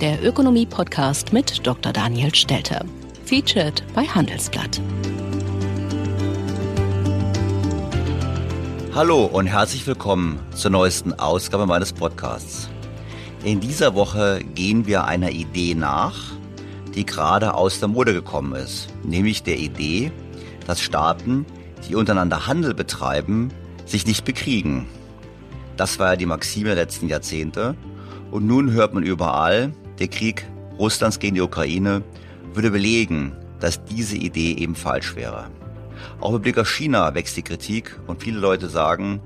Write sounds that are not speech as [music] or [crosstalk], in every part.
der Ökonomie-Podcast mit Dr. Daniel Stelter. Featured bei Handelsblatt. Hallo und herzlich willkommen zur neuesten Ausgabe meines Podcasts. In dieser Woche gehen wir einer Idee nach, die gerade aus der Mode gekommen ist, nämlich der Idee, dass Staaten, die untereinander Handel betreiben, sich nicht bekriegen. Das war ja die Maxime der letzten Jahrzehnte. Und nun hört man überall, der Krieg Russlands gegen die Ukraine würde belegen, dass diese Idee eben falsch wäre. Auch mit Blick auf China wächst die Kritik und viele Leute sagen,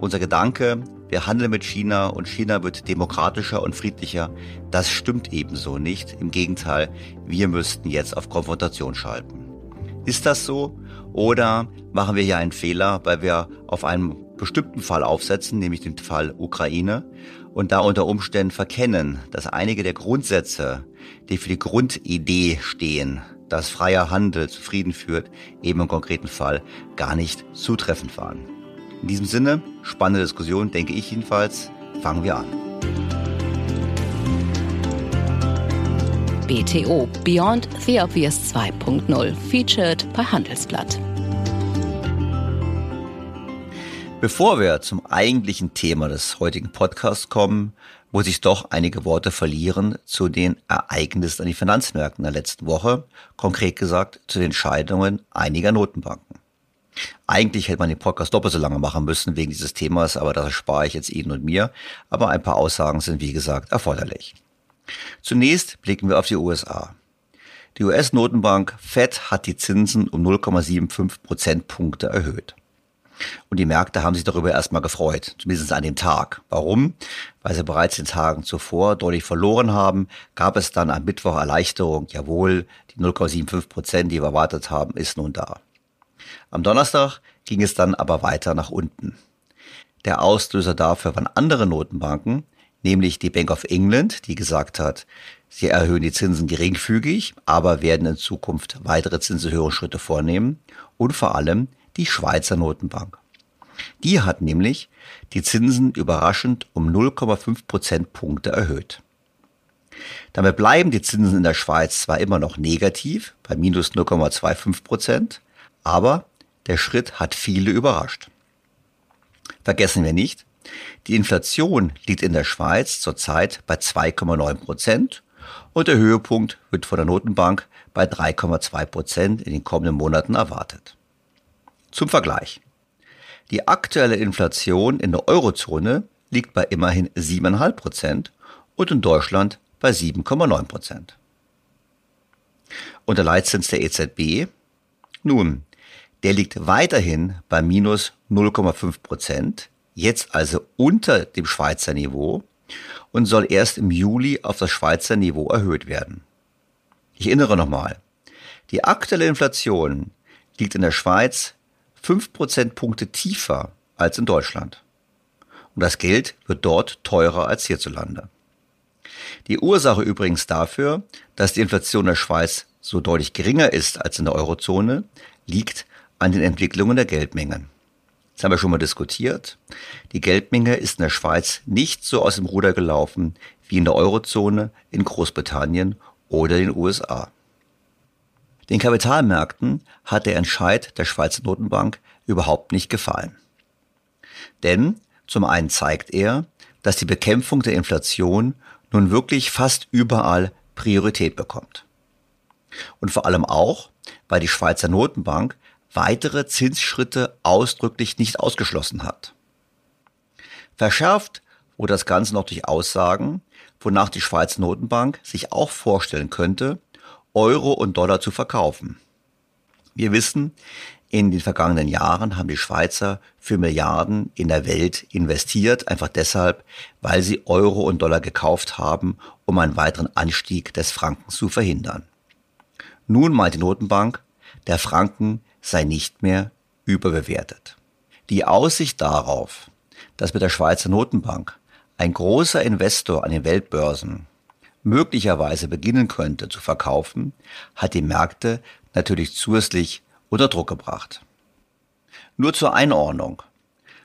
unser Gedanke, wir handeln mit China und China wird demokratischer und friedlicher, das stimmt ebenso nicht. Im Gegenteil, wir müssten jetzt auf Konfrontation schalten. Ist das so? Oder machen wir hier einen Fehler, weil wir auf einen bestimmten Fall aufsetzen, nämlich den Fall Ukraine, und da unter Umständen verkennen, dass einige der Grundsätze, die für die Grundidee stehen, dass freier Handel zu Frieden führt, eben im konkreten Fall gar nicht zutreffend waren. In diesem Sinne, spannende Diskussion, denke ich jedenfalls. Fangen wir an. BTO Beyond the Obvious 2.0 featured bei Handelsblatt. Bevor wir zum eigentlichen Thema des heutigen Podcasts kommen, muss ich doch einige Worte verlieren zu den Ereignissen an den Finanzmärkten der letzten Woche, konkret gesagt zu den Entscheidungen einiger Notenbanken. Eigentlich hätte man den Podcast doppelt so lange machen müssen wegen dieses Themas, aber das spare ich jetzt Ihnen und mir. Aber ein paar Aussagen sind wie gesagt erforderlich. Zunächst blicken wir auf die USA. Die US-Notenbank Fed hat die Zinsen um 0,75 Prozentpunkte erhöht. Und die Märkte haben sich darüber erstmal gefreut, zumindest an dem Tag. Warum? Weil sie bereits den Tagen zuvor deutlich verloren haben, gab es dann am Mittwoch Erleichterung. Jawohl, die 0,75 Prozent, die wir erwartet haben, ist nun da. Am Donnerstag ging es dann aber weiter nach unten. Der Auslöser dafür waren andere Notenbanken, nämlich die Bank of England, die gesagt hat, sie erhöhen die Zinsen geringfügig, aber werden in Zukunft weitere Zinserhöhungsschritte vornehmen und vor allem die Schweizer Notenbank. Die hat nämlich die Zinsen überraschend um 0,5 Prozentpunkte erhöht. Damit bleiben die Zinsen in der Schweiz zwar immer noch negativ bei minus 0,25 Prozent, aber der Schritt hat viele überrascht. Vergessen wir nicht, die Inflation liegt in der Schweiz zurzeit bei 2,9 Prozent und der Höhepunkt wird von der Notenbank bei 3,2 Prozent in den kommenden Monaten erwartet. Zum Vergleich. Die aktuelle Inflation in der Eurozone liegt bei immerhin 7,5 Prozent und in Deutschland bei 7,9 Prozent. Und der Leitzins der EZB? Nun, der liegt weiterhin bei minus 0,5 Prozent, jetzt also unter dem Schweizer Niveau und soll erst im Juli auf das Schweizer Niveau erhöht werden. Ich erinnere nochmal, die aktuelle Inflation liegt in der Schweiz 5 Prozentpunkte tiefer als in Deutschland. Und das Geld wird dort teurer als hierzulande. Die Ursache übrigens dafür, dass die Inflation in der Schweiz so deutlich geringer ist als in der Eurozone, liegt an den Entwicklungen der Geldmengen. Das haben wir schon mal diskutiert. Die Geldmenge ist in der Schweiz nicht so aus dem Ruder gelaufen wie in der Eurozone, in Großbritannien oder den USA. Den Kapitalmärkten hat der Entscheid der Schweizer Notenbank überhaupt nicht gefallen. Denn zum einen zeigt er, dass die Bekämpfung der Inflation nun wirklich fast überall Priorität bekommt. Und vor allem auch, weil die Schweizer Notenbank weitere Zinsschritte ausdrücklich nicht ausgeschlossen hat. Verschärft wurde das Ganze noch durch Aussagen, wonach die Schweizer Notenbank sich auch vorstellen könnte, Euro und Dollar zu verkaufen. Wir wissen, in den vergangenen Jahren haben die Schweizer für Milliarden in der Welt investiert, einfach deshalb, weil sie Euro und Dollar gekauft haben, um einen weiteren Anstieg des Frankens zu verhindern. Nun meint die Notenbank, der Franken sei nicht mehr überbewertet. Die Aussicht darauf, dass mit der Schweizer Notenbank ein großer Investor an den Weltbörsen möglicherweise beginnen könnte zu verkaufen, hat die Märkte natürlich zusätzlich unter Druck gebracht. Nur zur Einordnung.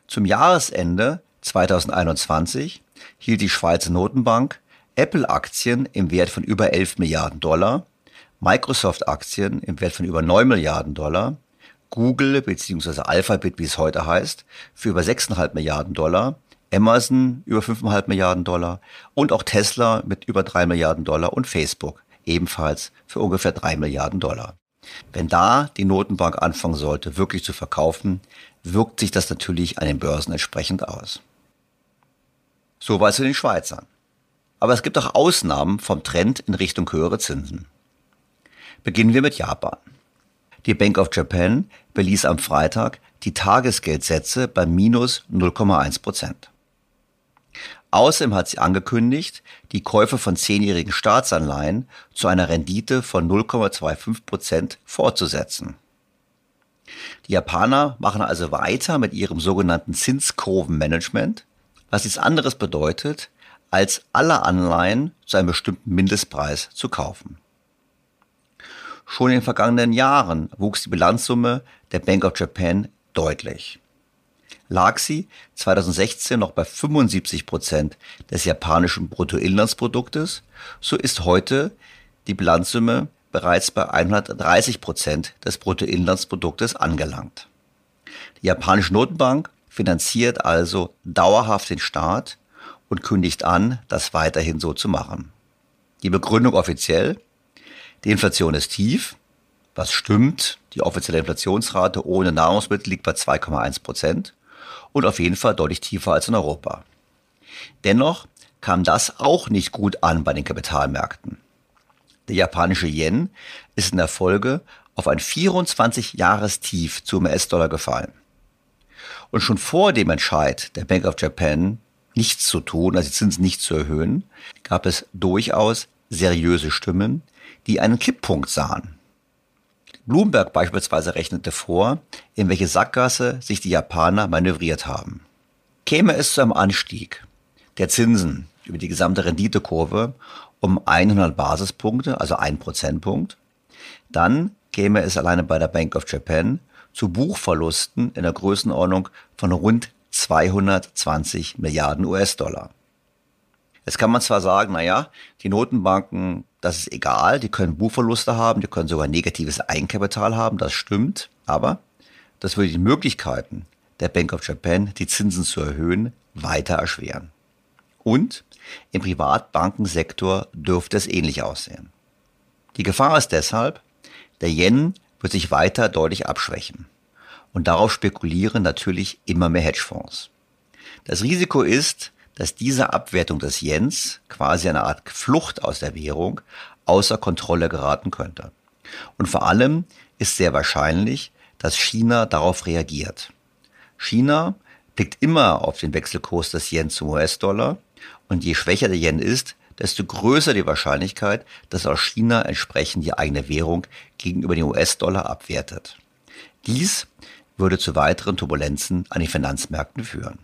Zum Jahresende 2021 hielt die Schweizer Notenbank Apple-Aktien im Wert von über 11 Milliarden Dollar, Microsoft-Aktien im Wert von über 9 Milliarden Dollar, Google bzw. Alphabet, wie es heute heißt, für über 6,5 Milliarden Dollar Amazon über 5,5 Milliarden Dollar und auch Tesla mit über 3 Milliarden Dollar und Facebook ebenfalls für ungefähr 3 Milliarden Dollar. Wenn da die Notenbank anfangen sollte, wirklich zu verkaufen, wirkt sich das natürlich an den Börsen entsprechend aus. Soweit zu den Schweizern. Aber es gibt auch Ausnahmen vom Trend in Richtung höhere Zinsen. Beginnen wir mit Japan. Die Bank of Japan beließ am Freitag die Tagesgeldsätze bei minus 0,1 Prozent. Außerdem hat sie angekündigt, die Käufe von zehnjährigen Staatsanleihen zu einer Rendite von 0,25 Prozent fortzusetzen. Die Japaner machen also weiter mit ihrem sogenannten Zinskurvenmanagement, was nichts anderes bedeutet, als alle Anleihen zu einem bestimmten Mindestpreis zu kaufen. Schon in den vergangenen Jahren wuchs die Bilanzsumme der Bank of Japan deutlich lag sie 2016 noch bei 75 Prozent des japanischen Bruttoinlandsproduktes, so ist heute die Bilanzsumme bereits bei 130 Prozent des Bruttoinlandsproduktes angelangt. Die japanische Notenbank finanziert also dauerhaft den Staat und kündigt an, das weiterhin so zu machen. Die Begründung offiziell, die Inflation ist tief, was stimmt, die offizielle Inflationsrate ohne Nahrungsmittel liegt bei 2,1 Prozent und auf jeden Fall deutlich tiefer als in Europa. Dennoch kam das auch nicht gut an bei den Kapitalmärkten. Der japanische Yen ist in der Folge auf ein 24-Jahres-Tief zum US-Dollar gefallen. Und schon vor dem Entscheid der Bank of Japan, nichts zu tun, also die Zinsen nicht zu erhöhen, gab es durchaus seriöse Stimmen, die einen Kipppunkt sahen. Bloomberg beispielsweise rechnete vor, in welche Sackgasse sich die Japaner manövriert haben. Käme es zu einem Anstieg der Zinsen über die gesamte Renditekurve um 100 Basispunkte, also ein Prozentpunkt, dann käme es alleine bei der Bank of Japan zu Buchverlusten in der Größenordnung von rund 220 Milliarden US-Dollar. Jetzt kann man zwar sagen, naja, die Notenbanken, das ist egal, die können Buchverluste haben, die können sogar negatives Eigenkapital haben, das stimmt, aber das würde die Möglichkeiten der Bank of Japan, die Zinsen zu erhöhen, weiter erschweren. Und im Privatbankensektor dürfte es ähnlich aussehen. Die Gefahr ist deshalb, der Yen wird sich weiter deutlich abschwächen. Und darauf spekulieren natürlich immer mehr Hedgefonds. Das Risiko ist, dass diese Abwertung des Yens, quasi eine Art Flucht aus der Währung, außer Kontrolle geraten könnte. Und vor allem ist sehr wahrscheinlich, dass China darauf reagiert. China blickt immer auf den Wechselkurs des Yen zum US-Dollar und je schwächer der Yen ist, desto größer die Wahrscheinlichkeit, dass auch China entsprechend die eigene Währung gegenüber dem US-Dollar abwertet. Dies würde zu weiteren Turbulenzen an den Finanzmärkten führen.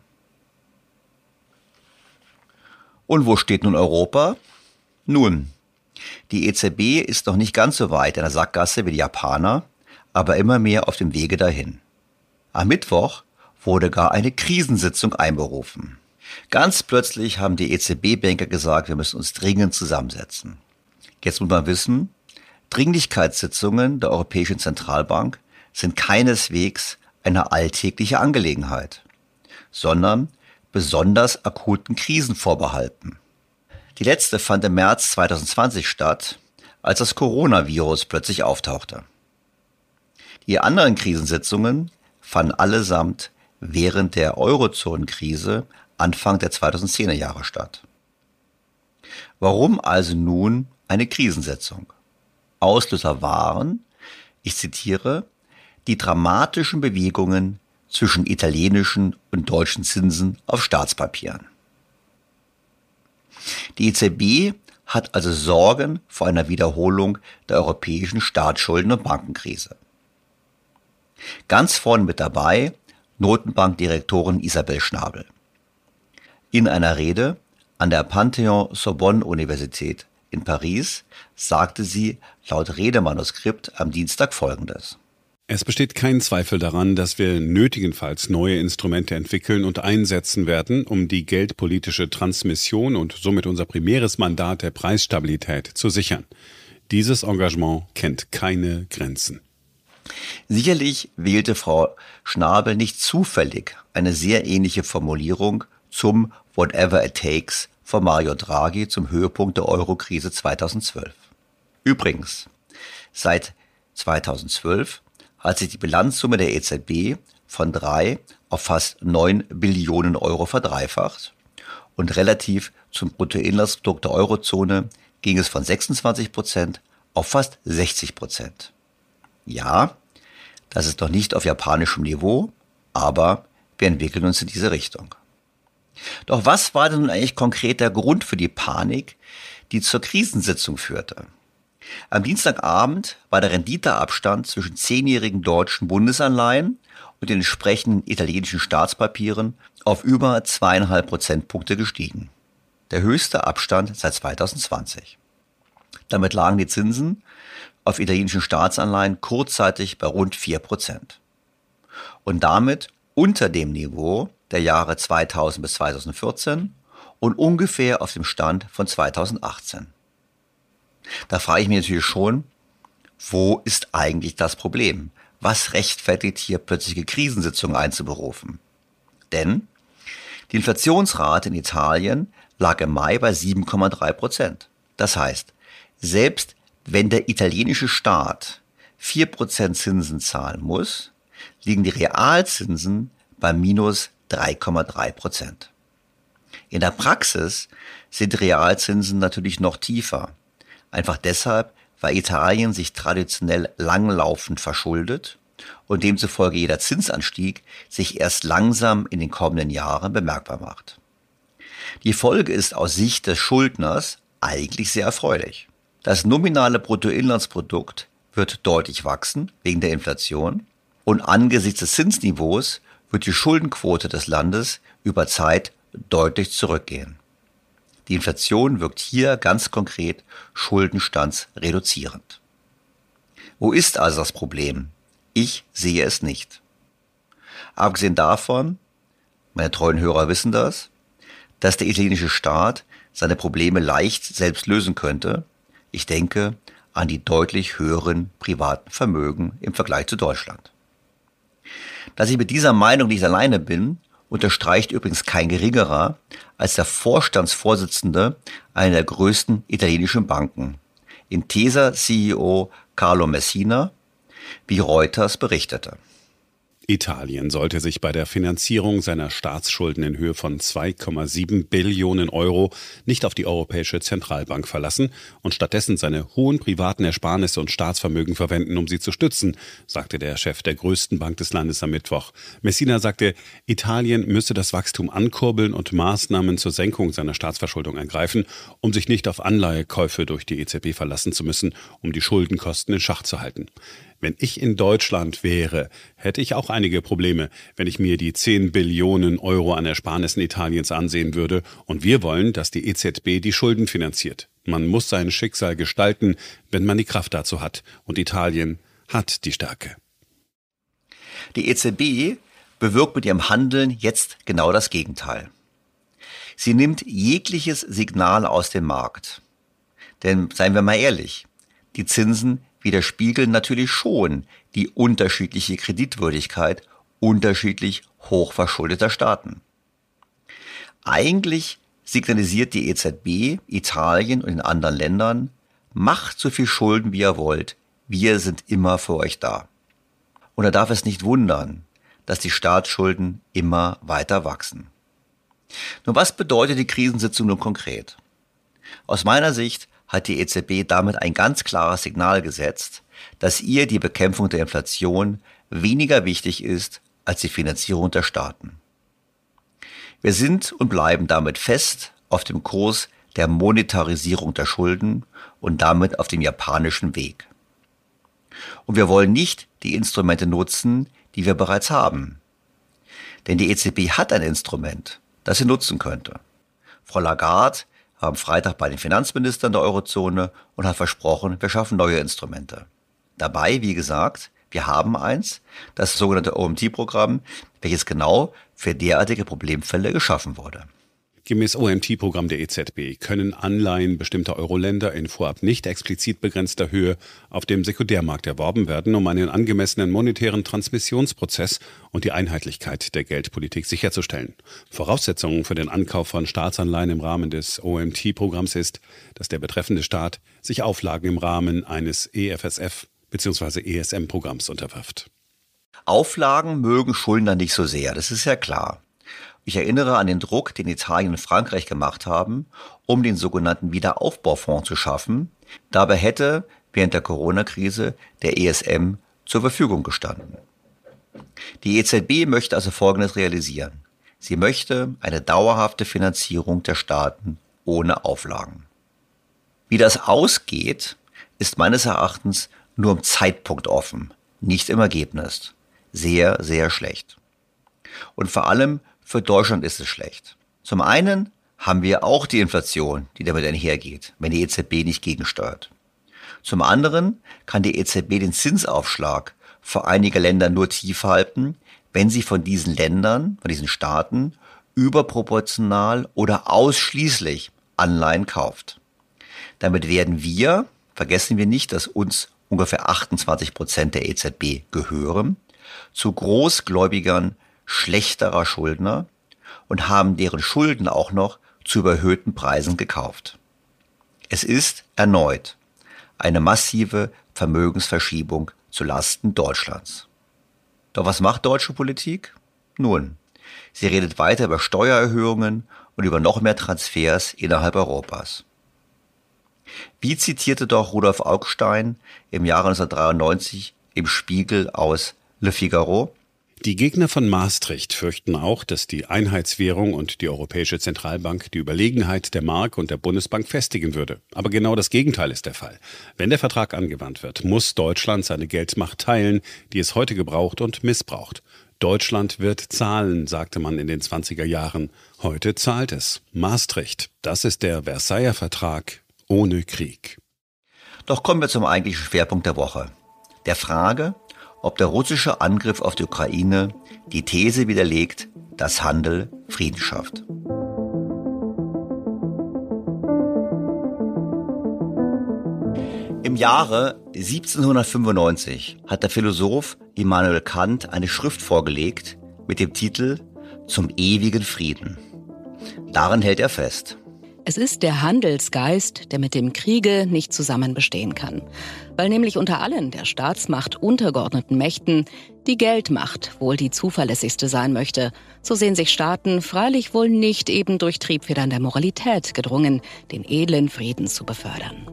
Und wo steht nun Europa? Nun, die EZB ist noch nicht ganz so weit in der Sackgasse wie die Japaner, aber immer mehr auf dem Wege dahin. Am Mittwoch wurde gar eine Krisensitzung einberufen. Ganz plötzlich haben die EZB-Banker gesagt, wir müssen uns dringend zusammensetzen. Jetzt muss man wissen, Dringlichkeitssitzungen der Europäischen Zentralbank sind keineswegs eine alltägliche Angelegenheit, sondern besonders akuten Krisen vorbehalten. Die letzte fand im März 2020 statt, als das Coronavirus plötzlich auftauchte. Die anderen Krisensitzungen fanden allesamt während der Eurozonenkrise Anfang der 2010er Jahre statt. Warum also nun eine Krisensetzung? Auslöser waren, ich zitiere, die dramatischen Bewegungen zwischen italienischen und deutschen Zinsen auf Staatspapieren. Die EZB hat also Sorgen vor einer Wiederholung der europäischen Staatsschulden- und Bankenkrise. Ganz vorne mit dabei Notenbankdirektorin Isabel Schnabel. In einer Rede an der Panthéon-Sorbonne-Universität in Paris sagte sie laut Redemanuskript am Dienstag Folgendes. Es besteht kein Zweifel daran, dass wir nötigenfalls neue Instrumente entwickeln und einsetzen werden, um die geldpolitische Transmission und somit unser primäres Mandat der Preisstabilität zu sichern. Dieses Engagement kennt keine Grenzen. Sicherlich wählte Frau Schnabel nicht zufällig eine sehr ähnliche Formulierung zum Whatever It Takes von Mario Draghi zum Höhepunkt der Eurokrise 2012. Übrigens, seit 2012 hat sich die Bilanzsumme der EZB von drei auf fast neun Billionen Euro verdreifacht und relativ zum Bruttoinlandsprodukt der Eurozone ging es von 26 Prozent auf fast 60 Prozent. Ja, das ist noch nicht auf japanischem Niveau, aber wir entwickeln uns in diese Richtung. Doch was war denn nun eigentlich konkret der Grund für die Panik, die zur Krisensitzung führte? Am Dienstagabend war der Renditeabstand zwischen zehnjährigen deutschen Bundesanleihen und den entsprechenden italienischen Staatspapieren auf über zweieinhalb Prozentpunkte gestiegen. Der höchste Abstand seit 2020. Damit lagen die Zinsen auf italienischen Staatsanleihen kurzzeitig bei rund vier Prozent. Und damit unter dem Niveau der Jahre 2000 bis 2014 und ungefähr auf dem Stand von 2018. Da frage ich mich natürlich schon, wo ist eigentlich das Problem? Was rechtfertigt hier plötzliche Krisensitzungen einzuberufen? Denn die Inflationsrate in Italien lag im Mai bei 7,3 Prozent. Das heißt, selbst wenn der italienische Staat 4 Prozent Zinsen zahlen muss, liegen die Realzinsen bei minus 3,3 Prozent. In der Praxis sind Realzinsen natürlich noch tiefer. Einfach deshalb, weil Italien sich traditionell langlaufend verschuldet und demzufolge jeder Zinsanstieg sich erst langsam in den kommenden Jahren bemerkbar macht. Die Folge ist aus Sicht des Schuldners eigentlich sehr erfreulich. Das nominale Bruttoinlandsprodukt wird deutlich wachsen wegen der Inflation und angesichts des Zinsniveaus wird die Schuldenquote des Landes über Zeit deutlich zurückgehen. Die Inflation wirkt hier ganz konkret schuldenstandsreduzierend. Wo ist also das Problem? Ich sehe es nicht. Abgesehen davon, meine treuen Hörer wissen das, dass der italienische Staat seine Probleme leicht selbst lösen könnte. Ich denke an die deutlich höheren privaten Vermögen im Vergleich zu Deutschland. Dass ich mit dieser Meinung nicht alleine bin, unterstreicht übrigens kein geringerer als der Vorstandsvorsitzende einer der größten italienischen Banken, Intesa CEO Carlo Messina, wie Reuters berichtete. Italien sollte sich bei der Finanzierung seiner Staatsschulden in Höhe von 2,7 Billionen Euro nicht auf die Europäische Zentralbank verlassen und stattdessen seine hohen privaten Ersparnisse und Staatsvermögen verwenden, um sie zu stützen, sagte der Chef der größten Bank des Landes am Mittwoch. Messina sagte, Italien müsse das Wachstum ankurbeln und Maßnahmen zur Senkung seiner Staatsverschuldung ergreifen, um sich nicht auf Anleihekäufe durch die EZB verlassen zu müssen, um die Schuldenkosten in Schach zu halten. Wenn ich in Deutschland wäre, hätte ich auch einige Probleme, wenn ich mir die 10 Billionen Euro an Ersparnissen Italiens ansehen würde. Und wir wollen, dass die EZB die Schulden finanziert. Man muss sein Schicksal gestalten, wenn man die Kraft dazu hat. Und Italien hat die Stärke. Die EZB bewirkt mit ihrem Handeln jetzt genau das Gegenteil. Sie nimmt jegliches Signal aus dem Markt. Denn seien wir mal ehrlich, die Zinsen widerspiegeln natürlich schon die unterschiedliche Kreditwürdigkeit unterschiedlich hochverschuldeter Staaten. Eigentlich signalisiert die EZB Italien und den anderen Ländern, macht so viel Schulden, wie ihr wollt, wir sind immer für euch da. Und da darf es nicht wundern, dass die Staatsschulden immer weiter wachsen. Nun, was bedeutet die Krisensitzung nun konkret? Aus meiner Sicht hat die EZB damit ein ganz klares Signal gesetzt, dass ihr die Bekämpfung der Inflation weniger wichtig ist als die Finanzierung der Staaten. Wir sind und bleiben damit fest auf dem Kurs der Monetarisierung der Schulden und damit auf dem japanischen Weg. Und wir wollen nicht die Instrumente nutzen, die wir bereits haben. Denn die EZB hat ein Instrument, das sie nutzen könnte. Frau Lagarde am Freitag bei den Finanzministern der Eurozone und hat versprochen, wir schaffen neue Instrumente. Dabei, wie gesagt, wir haben eins, das sogenannte OMT-Programm, welches genau für derartige Problemfälle geschaffen wurde. Gemäß OMT-Programm der EZB können Anleihen bestimmter Euro-Länder in vorab nicht explizit begrenzter Höhe auf dem Sekundärmarkt erworben werden, um einen angemessenen monetären Transmissionsprozess und die Einheitlichkeit der Geldpolitik sicherzustellen. Voraussetzung für den Ankauf von Staatsanleihen im Rahmen des OMT-Programms ist, dass der betreffende Staat sich Auflagen im Rahmen eines EFSF bzw. ESM-Programms unterwirft. Auflagen mögen Schuldner nicht so sehr, das ist ja klar. Ich erinnere an den Druck, den Italien und Frankreich gemacht haben, um den sogenannten Wiederaufbaufonds zu schaffen. Dabei hätte während der Corona-Krise der ESM zur Verfügung gestanden. Die EZB möchte also Folgendes realisieren. Sie möchte eine dauerhafte Finanzierung der Staaten ohne Auflagen. Wie das ausgeht, ist meines Erachtens nur im Zeitpunkt offen, nicht im Ergebnis. Sehr, sehr schlecht. Und vor allem für Deutschland ist es schlecht. Zum einen haben wir auch die Inflation, die damit einhergeht, wenn die EZB nicht gegensteuert. Zum anderen kann die EZB den Zinsaufschlag für einige Länder nur tief halten, wenn sie von diesen Ländern, von diesen Staaten überproportional oder ausschließlich Anleihen kauft. Damit werden wir, vergessen wir nicht, dass uns ungefähr 28 Prozent der EZB gehören, zu Großgläubigern schlechterer Schuldner und haben deren Schulden auch noch zu überhöhten Preisen gekauft. Es ist erneut eine massive Vermögensverschiebung zu Lasten Deutschlands. Doch was macht deutsche Politik? Nun, sie redet weiter über Steuererhöhungen und über noch mehr Transfers innerhalb Europas. Wie zitierte doch Rudolf Augstein im Jahre 1993 im Spiegel aus Le Figaro. Die Gegner von Maastricht fürchten auch, dass die Einheitswährung und die Europäische Zentralbank die Überlegenheit der Mark und der Bundesbank festigen würde. Aber genau das Gegenteil ist der Fall. Wenn der Vertrag angewandt wird, muss Deutschland seine Geldmacht teilen, die es heute gebraucht und missbraucht. Deutschland wird zahlen, sagte man in den 20er Jahren. Heute zahlt es. Maastricht, das ist der Versailler Vertrag ohne Krieg. Doch kommen wir zum eigentlichen Schwerpunkt der Woche. Der Frage, ob der russische Angriff auf die Ukraine die These widerlegt, dass Handel Frieden schafft. Im Jahre 1795 hat der Philosoph Immanuel Kant eine Schrift vorgelegt mit dem Titel Zum ewigen Frieden. Darin hält er fest. Es ist der Handelsgeist, der mit dem Kriege nicht zusammen bestehen kann. Weil nämlich unter allen der Staatsmacht untergeordneten Mächten die Geldmacht wohl die zuverlässigste sein möchte. So sehen sich Staaten freilich wohl nicht eben durch Triebfedern der Moralität gedrungen, den edlen Frieden zu befördern.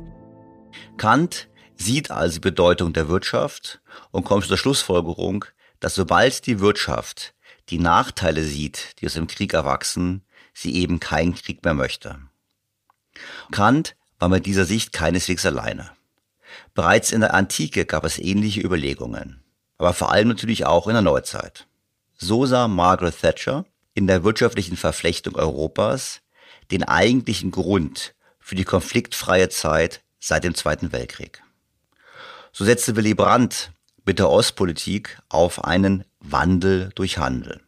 Kant sieht also die Bedeutung der Wirtschaft und kommt zur Schlussfolgerung, dass sobald die Wirtschaft die Nachteile sieht, die aus dem Krieg erwachsen, sie eben keinen Krieg mehr möchte. Kant war mit dieser Sicht keineswegs alleine. Bereits in der Antike gab es ähnliche Überlegungen, aber vor allem natürlich auch in der Neuzeit. So sah Margaret Thatcher in der wirtschaftlichen Verflechtung Europas den eigentlichen Grund für die konfliktfreie Zeit seit dem Zweiten Weltkrieg. So setzte Willy Brandt mit der Ostpolitik auf einen Wandel durch Handel.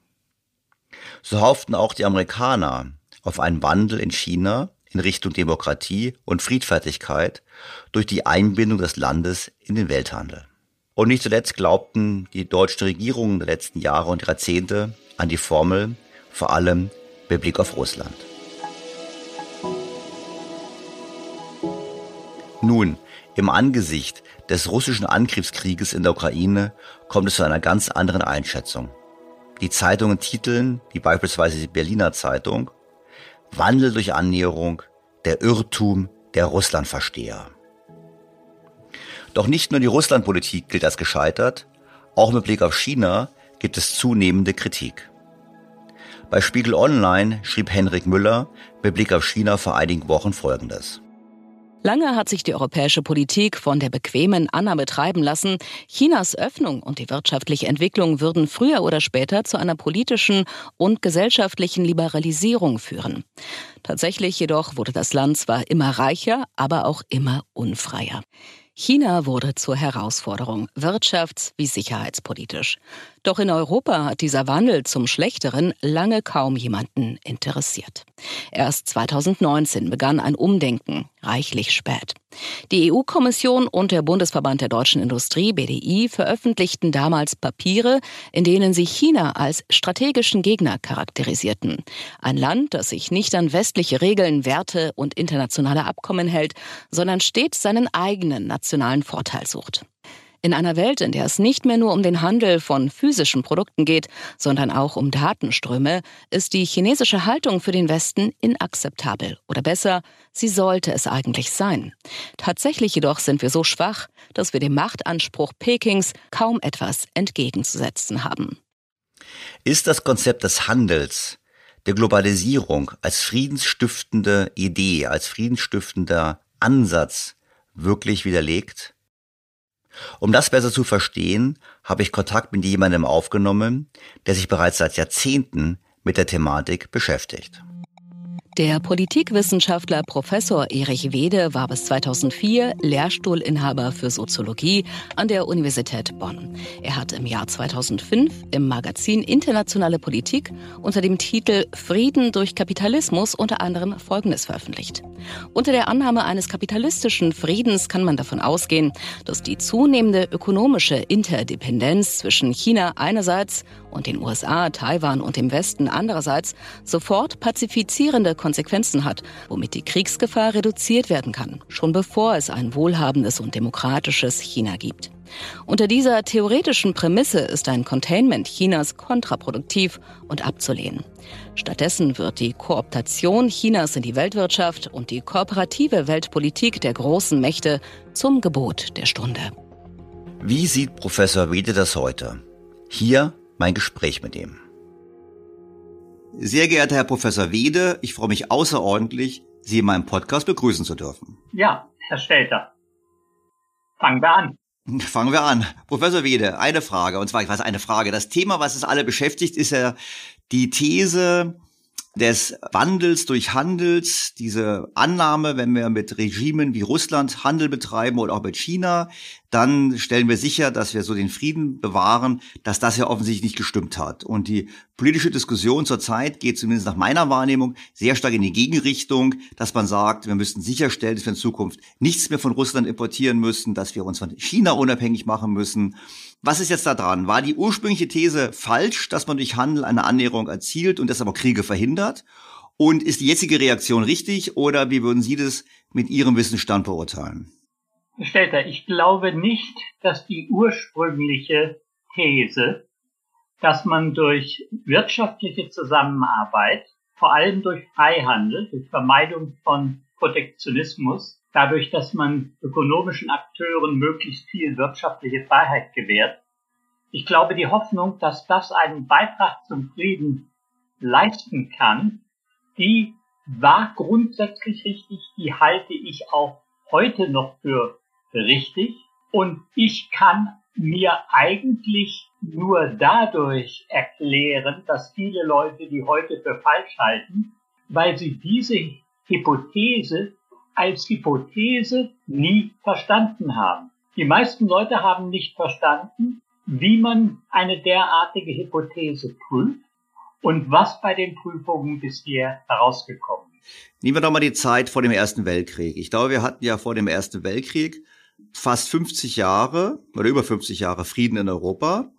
So hofften auch die Amerikaner auf einen Wandel in China in Richtung Demokratie und Friedfertigkeit durch die Einbindung des Landes in den Welthandel. Und nicht zuletzt glaubten die deutschen Regierungen der letzten Jahre und Jahrzehnte an die Formel, vor allem mit Blick auf Russland. Nun, im Angesicht des russischen Angriffskrieges in der Ukraine kommt es zu einer ganz anderen Einschätzung. Die Zeitungen titeln, wie beispielsweise die Berliner Zeitung, Wandel durch Annäherung, der Irrtum der Russlandversteher. Doch nicht nur die Russlandpolitik gilt als gescheitert, auch mit Blick auf China gibt es zunehmende Kritik. Bei Spiegel Online schrieb Henrik Müller mit Blick auf China vor einigen Wochen Folgendes. Lange hat sich die europäische Politik von der bequemen Anna betreiben lassen, Chinas Öffnung und die wirtschaftliche Entwicklung würden früher oder später zu einer politischen und gesellschaftlichen Liberalisierung führen. Tatsächlich jedoch wurde das Land zwar immer reicher, aber auch immer unfreier. China wurde zur Herausforderung, wirtschafts- wie sicherheitspolitisch. Doch in Europa hat dieser Wandel zum Schlechteren lange kaum jemanden interessiert. Erst 2019 begann ein Umdenken, reichlich spät. Die EU-Kommission und der Bundesverband der deutschen Industrie, BDI, veröffentlichten damals Papiere, in denen sie China als strategischen Gegner charakterisierten. Ein Land, das sich nicht an westliche Regeln, Werte und internationale Abkommen hält, sondern stets seinen eigenen nationalen Vorteil sucht. In einer Welt, in der es nicht mehr nur um den Handel von physischen Produkten geht, sondern auch um Datenströme, ist die chinesische Haltung für den Westen inakzeptabel. Oder besser, sie sollte es eigentlich sein. Tatsächlich jedoch sind wir so schwach, dass wir dem Machtanspruch Pekings kaum etwas entgegenzusetzen haben. Ist das Konzept des Handels, der Globalisierung als friedensstiftende Idee, als friedensstiftender Ansatz wirklich widerlegt? Um das besser zu verstehen, habe ich Kontakt mit jemandem aufgenommen, der sich bereits seit Jahrzehnten mit der Thematik beschäftigt. Der Politikwissenschaftler Professor Erich Wede war bis 2004 Lehrstuhlinhaber für Soziologie an der Universität Bonn. Er hat im Jahr 2005 im Magazin Internationale Politik unter dem Titel Frieden durch Kapitalismus unter anderem Folgendes veröffentlicht. Unter der Annahme eines kapitalistischen Friedens kann man davon ausgehen, dass die zunehmende ökonomische Interdependenz zwischen China einerseits und den USA, Taiwan und dem Westen andererseits sofort pazifizierende Konsequenzen hat, womit die Kriegsgefahr reduziert werden kann, schon bevor es ein wohlhabendes und demokratisches China gibt. Unter dieser theoretischen Prämisse ist ein Containment Chinas kontraproduktiv und abzulehnen. Stattdessen wird die Kooptation Chinas in die Weltwirtschaft und die kooperative Weltpolitik der großen Mächte zum Gebot der Stunde. Wie sieht Professor Wede das heute? Hier mein Gespräch mit ihm. Sehr geehrter Herr Professor Wede, ich freue mich außerordentlich, Sie in meinem Podcast begrüßen zu dürfen. Ja, Herr Stelter. Fangen wir an. Fangen wir an. Professor Wede, eine Frage, und zwar, ich weiß, eine Frage. Das Thema, was es alle beschäftigt, ist ja die These, des Wandels durch Handels, diese Annahme, wenn wir mit Regimen wie Russland Handel betreiben oder auch mit China, dann stellen wir sicher, dass wir so den Frieden bewahren, dass das ja offensichtlich nicht gestimmt hat. Und die politische Diskussion zurzeit geht zumindest nach meiner Wahrnehmung sehr stark in die Gegenrichtung, dass man sagt, wir müssten sicherstellen, dass wir in Zukunft nichts mehr von Russland importieren müssen, dass wir uns von China unabhängig machen müssen was ist jetzt da dran? War die ursprüngliche These falsch, dass man durch Handel eine Annäherung erzielt und deshalb auch Kriege verhindert? Und ist die jetzige Reaktion richtig oder wie würden Sie das mit Ihrem Wissensstand beurteilen? Stelter, ich glaube nicht, dass die ursprüngliche These, dass man durch wirtschaftliche Zusammenarbeit, vor allem durch Freihandel, durch Vermeidung von Protektionismus, dadurch, dass man ökonomischen Akteuren möglichst viel wirtschaftliche Freiheit gewährt. Ich glaube, die Hoffnung, dass das einen Beitrag zum Frieden leisten kann, die war grundsätzlich richtig, die halte ich auch heute noch für richtig. Und ich kann mir eigentlich nur dadurch erklären, dass viele Leute die heute für falsch halten, weil sie diese Hypothese als Hypothese nie verstanden haben. Die meisten Leute haben nicht verstanden, wie man eine derartige Hypothese prüft und was bei den Prüfungen bisher herausgekommen ist. Nehmen wir doch mal die Zeit vor dem Ersten Weltkrieg. Ich glaube, wir hatten ja vor dem Ersten Weltkrieg fast 50 Jahre oder über 50 Jahre Frieden in Europa.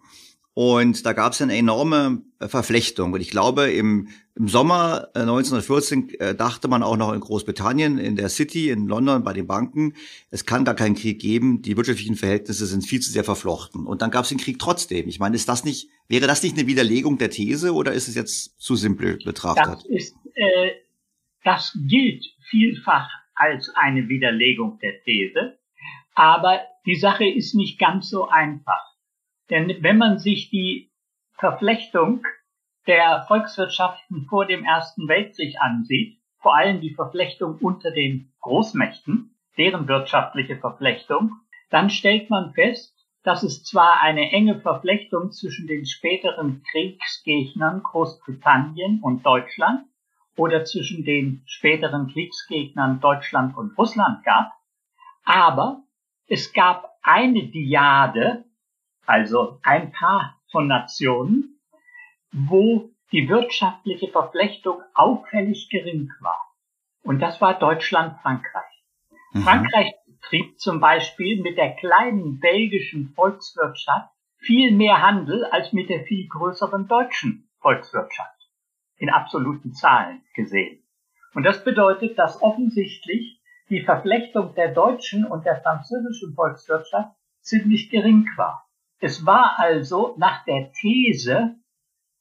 Und da gab es eine enorme äh, Verflechtung. Und ich glaube, im, im Sommer 1914 äh, äh, dachte man auch noch in Großbritannien, in der City, in London, bei den Banken, es kann gar keinen Krieg geben. Die wirtschaftlichen Verhältnisse sind viel zu sehr verflochten. Und dann gab es den Krieg trotzdem. Ich meine, ist das nicht, wäre das nicht eine Widerlegung der These oder ist es jetzt zu simpel betrachtet? Das ist, äh, das gilt vielfach als eine Widerlegung der These. Aber die Sache ist nicht ganz so einfach. Denn wenn man sich die Verflechtung der Volkswirtschaften vor dem Ersten Weltkrieg ansieht, vor allem die Verflechtung unter den Großmächten, deren wirtschaftliche Verflechtung, dann stellt man fest, dass es zwar eine enge Verflechtung zwischen den späteren Kriegsgegnern Großbritannien und Deutschland oder zwischen den späteren Kriegsgegnern Deutschland und Russland gab, aber es gab eine Diade also ein Paar von Nationen, wo die wirtschaftliche Verflechtung auffällig gering war. Und das war Deutschland, Frankreich. Mhm. Frankreich trieb zum Beispiel mit der kleinen belgischen Volkswirtschaft viel mehr Handel als mit der viel größeren deutschen Volkswirtschaft. In absoluten Zahlen gesehen. Und das bedeutet, dass offensichtlich die Verflechtung der deutschen und der französischen Volkswirtschaft ziemlich gering war. Es war also nach der These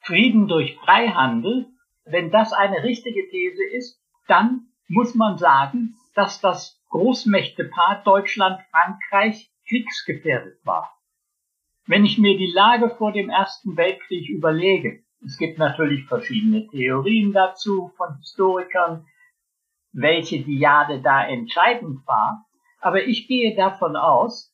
Frieden durch Freihandel, wenn das eine richtige These ist, dann muss man sagen, dass das Großmächtepaar Deutschland-Frankreich kriegsgefährdet war. Wenn ich mir die Lage vor dem Ersten Weltkrieg überlege, es gibt natürlich verschiedene Theorien dazu von Historikern, welche Diade da entscheidend war, aber ich gehe davon aus,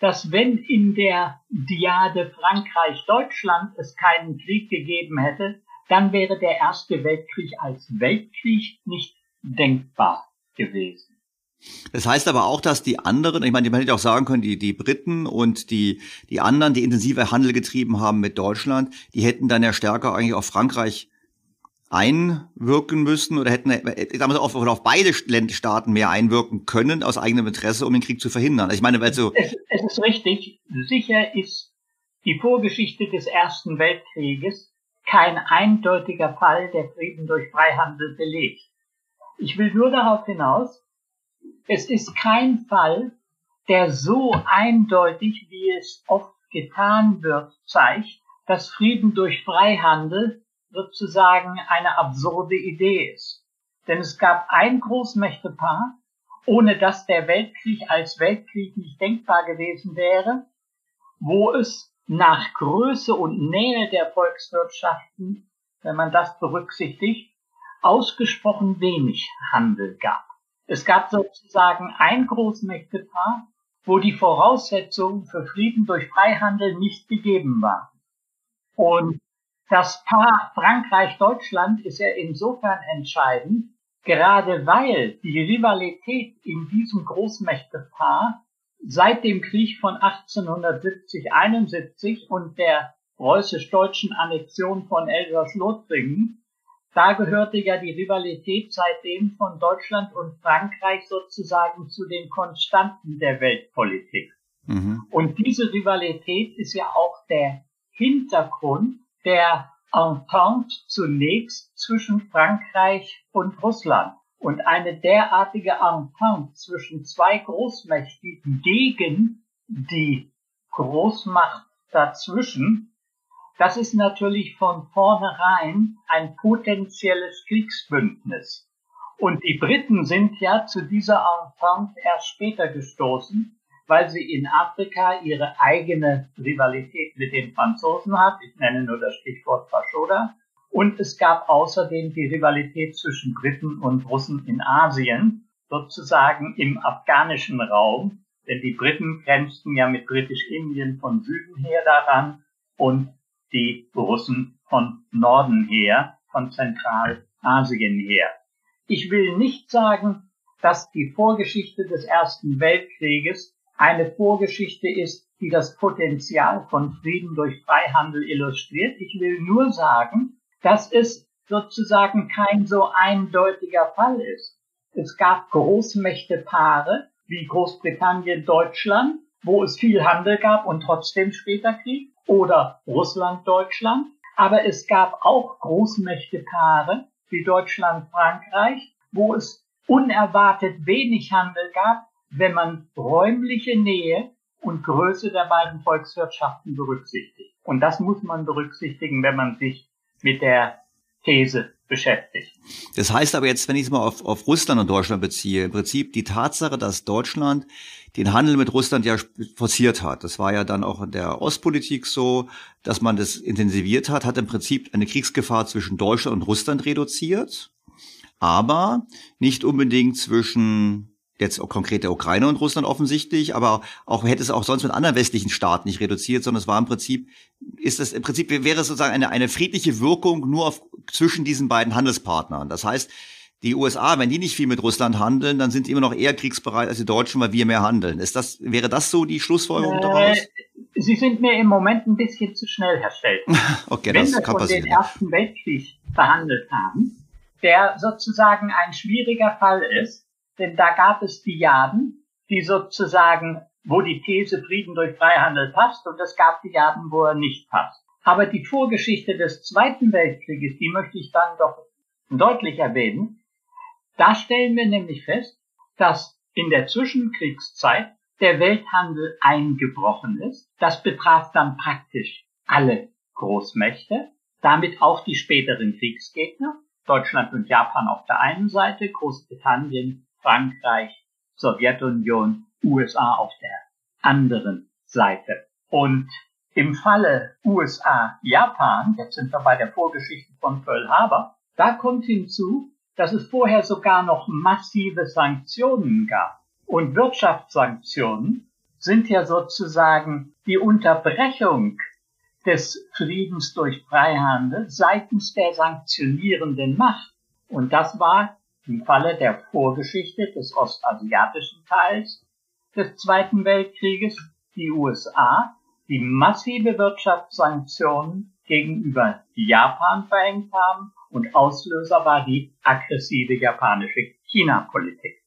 dass wenn in der Diade Frankreich-Deutschland es keinen Krieg gegeben hätte, dann wäre der Erste Weltkrieg als Weltkrieg nicht denkbar gewesen. Das heißt aber auch, dass die anderen, ich meine, man hätte auch sagen können, die, die Briten und die, die anderen, die intensiver Handel getrieben haben mit Deutschland, die hätten dann ja stärker eigentlich auf Frankreich einwirken müssen oder hätten damals auf, auf beide Staaten mehr einwirken können aus eigenem Interesse, um den Krieg zu verhindern. Ich meine, weil so es, es ist richtig. Sicher ist die Vorgeschichte des Ersten Weltkrieges kein eindeutiger Fall, der Frieden durch Freihandel belegt. Ich will nur darauf hinaus, es ist kein Fall, der so eindeutig, wie es oft getan wird, zeigt, dass Frieden durch Freihandel sozusagen eine absurde Idee ist. Denn es gab ein Großmächtepaar, ohne dass der Weltkrieg als Weltkrieg nicht denkbar gewesen wäre, wo es nach Größe und Nähe der Volkswirtschaften, wenn man das berücksichtigt, ausgesprochen wenig Handel gab. Es gab sozusagen ein Großmächtepaar, wo die Voraussetzungen für Frieden durch Freihandel nicht gegeben waren. Und das Paar Frankreich-Deutschland ist ja insofern entscheidend, gerade weil die Rivalität in diesem Großmächtepaar seit dem Krieg von 1870-71 und der preußisch-deutschen Annexion von Elsass-Lothringen da gehörte ja die Rivalität seitdem von Deutschland und Frankreich sozusagen zu den Konstanten der Weltpolitik. Mhm. Und diese Rivalität ist ja auch der Hintergrund der Entente zunächst zwischen Frankreich und Russland. Und eine derartige Entente zwischen zwei Großmächtigen gegen die Großmacht dazwischen das ist natürlich von vornherein ein potenzielles Kriegsbündnis. Und die Briten sind ja zu dieser Entente erst später gestoßen, weil sie in Afrika ihre eigene Rivalität mit den Franzosen hat. Ich nenne nur das Stichwort Faschoda. Und es gab außerdem die Rivalität zwischen Briten und Russen in Asien, sozusagen im afghanischen Raum, denn die Briten grenzten ja mit Britisch-Indien von Süden her daran und die Russen von Norden her, von Zentralasien her. Ich will nicht sagen, dass die Vorgeschichte des Ersten Weltkrieges eine Vorgeschichte ist, die das Potenzial von Frieden durch Freihandel illustriert. Ich will nur sagen, dass es sozusagen kein so eindeutiger Fall ist. Es gab Großmächtepaare wie Großbritannien, Deutschland, wo es viel Handel gab und trotzdem später Krieg oder Russland, Deutschland. Aber es gab auch Großmächtepaare wie Deutschland, Frankreich, wo es unerwartet wenig Handel gab, wenn man räumliche Nähe und Größe der beiden Volkswirtschaften berücksichtigt. Und das muss man berücksichtigen, wenn man sich mit der These beschäftigt. Das heißt aber jetzt, wenn ich es mal auf, auf Russland und Deutschland beziehe, im Prinzip die Tatsache, dass Deutschland den Handel mit Russland ja forciert hat. Das war ja dann auch in der Ostpolitik so, dass man das intensiviert hat, hat im Prinzip eine Kriegsgefahr zwischen Deutschland und Russland reduziert, aber nicht unbedingt zwischen jetzt konkret der Ukraine und Russland offensichtlich, aber auch hätte es auch sonst mit anderen westlichen Staaten nicht reduziert, sondern es war im Prinzip, ist es im Prinzip wäre es sozusagen eine, eine friedliche Wirkung nur auf, zwischen diesen beiden Handelspartnern. Das heißt, die USA, wenn die nicht viel mit Russland handeln, dann sind die immer noch eher kriegsbereit als die Deutschen, weil wir mehr handeln. Ist das, wäre das so die Schlussfolgerung äh, daraus? Sie sind mir im Moment ein bisschen zu schnell, Herr Stelz. [laughs] okay, wenn das wir kann passieren. den Ersten Weltkrieg verhandelt haben, der sozusagen ein schwieriger Fall ist, denn da gab es Diaden, die sozusagen, wo die These Frieden durch Freihandel passt und es gab Diaden, wo er nicht passt. Aber die Vorgeschichte des Zweiten Weltkrieges, die möchte ich dann doch deutlich erwähnen. Da stellen wir nämlich fest, dass in der Zwischenkriegszeit der Welthandel eingebrochen ist. Das betraf dann praktisch alle Großmächte, damit auch die späteren Kriegsgegner, Deutschland und Japan auf der einen Seite, Großbritannien, Frankreich, Sowjetunion, USA auf der anderen Seite. Und im Falle USA-Japan, jetzt sind wir bei der Vorgeschichte von Pearl Harbor, da kommt hinzu, dass es vorher sogar noch massive Sanktionen gab. Und Wirtschaftssanktionen sind ja sozusagen die Unterbrechung des Friedens durch Freihandel seitens der sanktionierenden Macht. Und das war im Falle der Vorgeschichte des ostasiatischen Teils des Zweiten Weltkrieges die USA, die massive Wirtschaftssanktionen gegenüber Japan verhängt haben und Auslöser war die aggressive japanische China-Politik.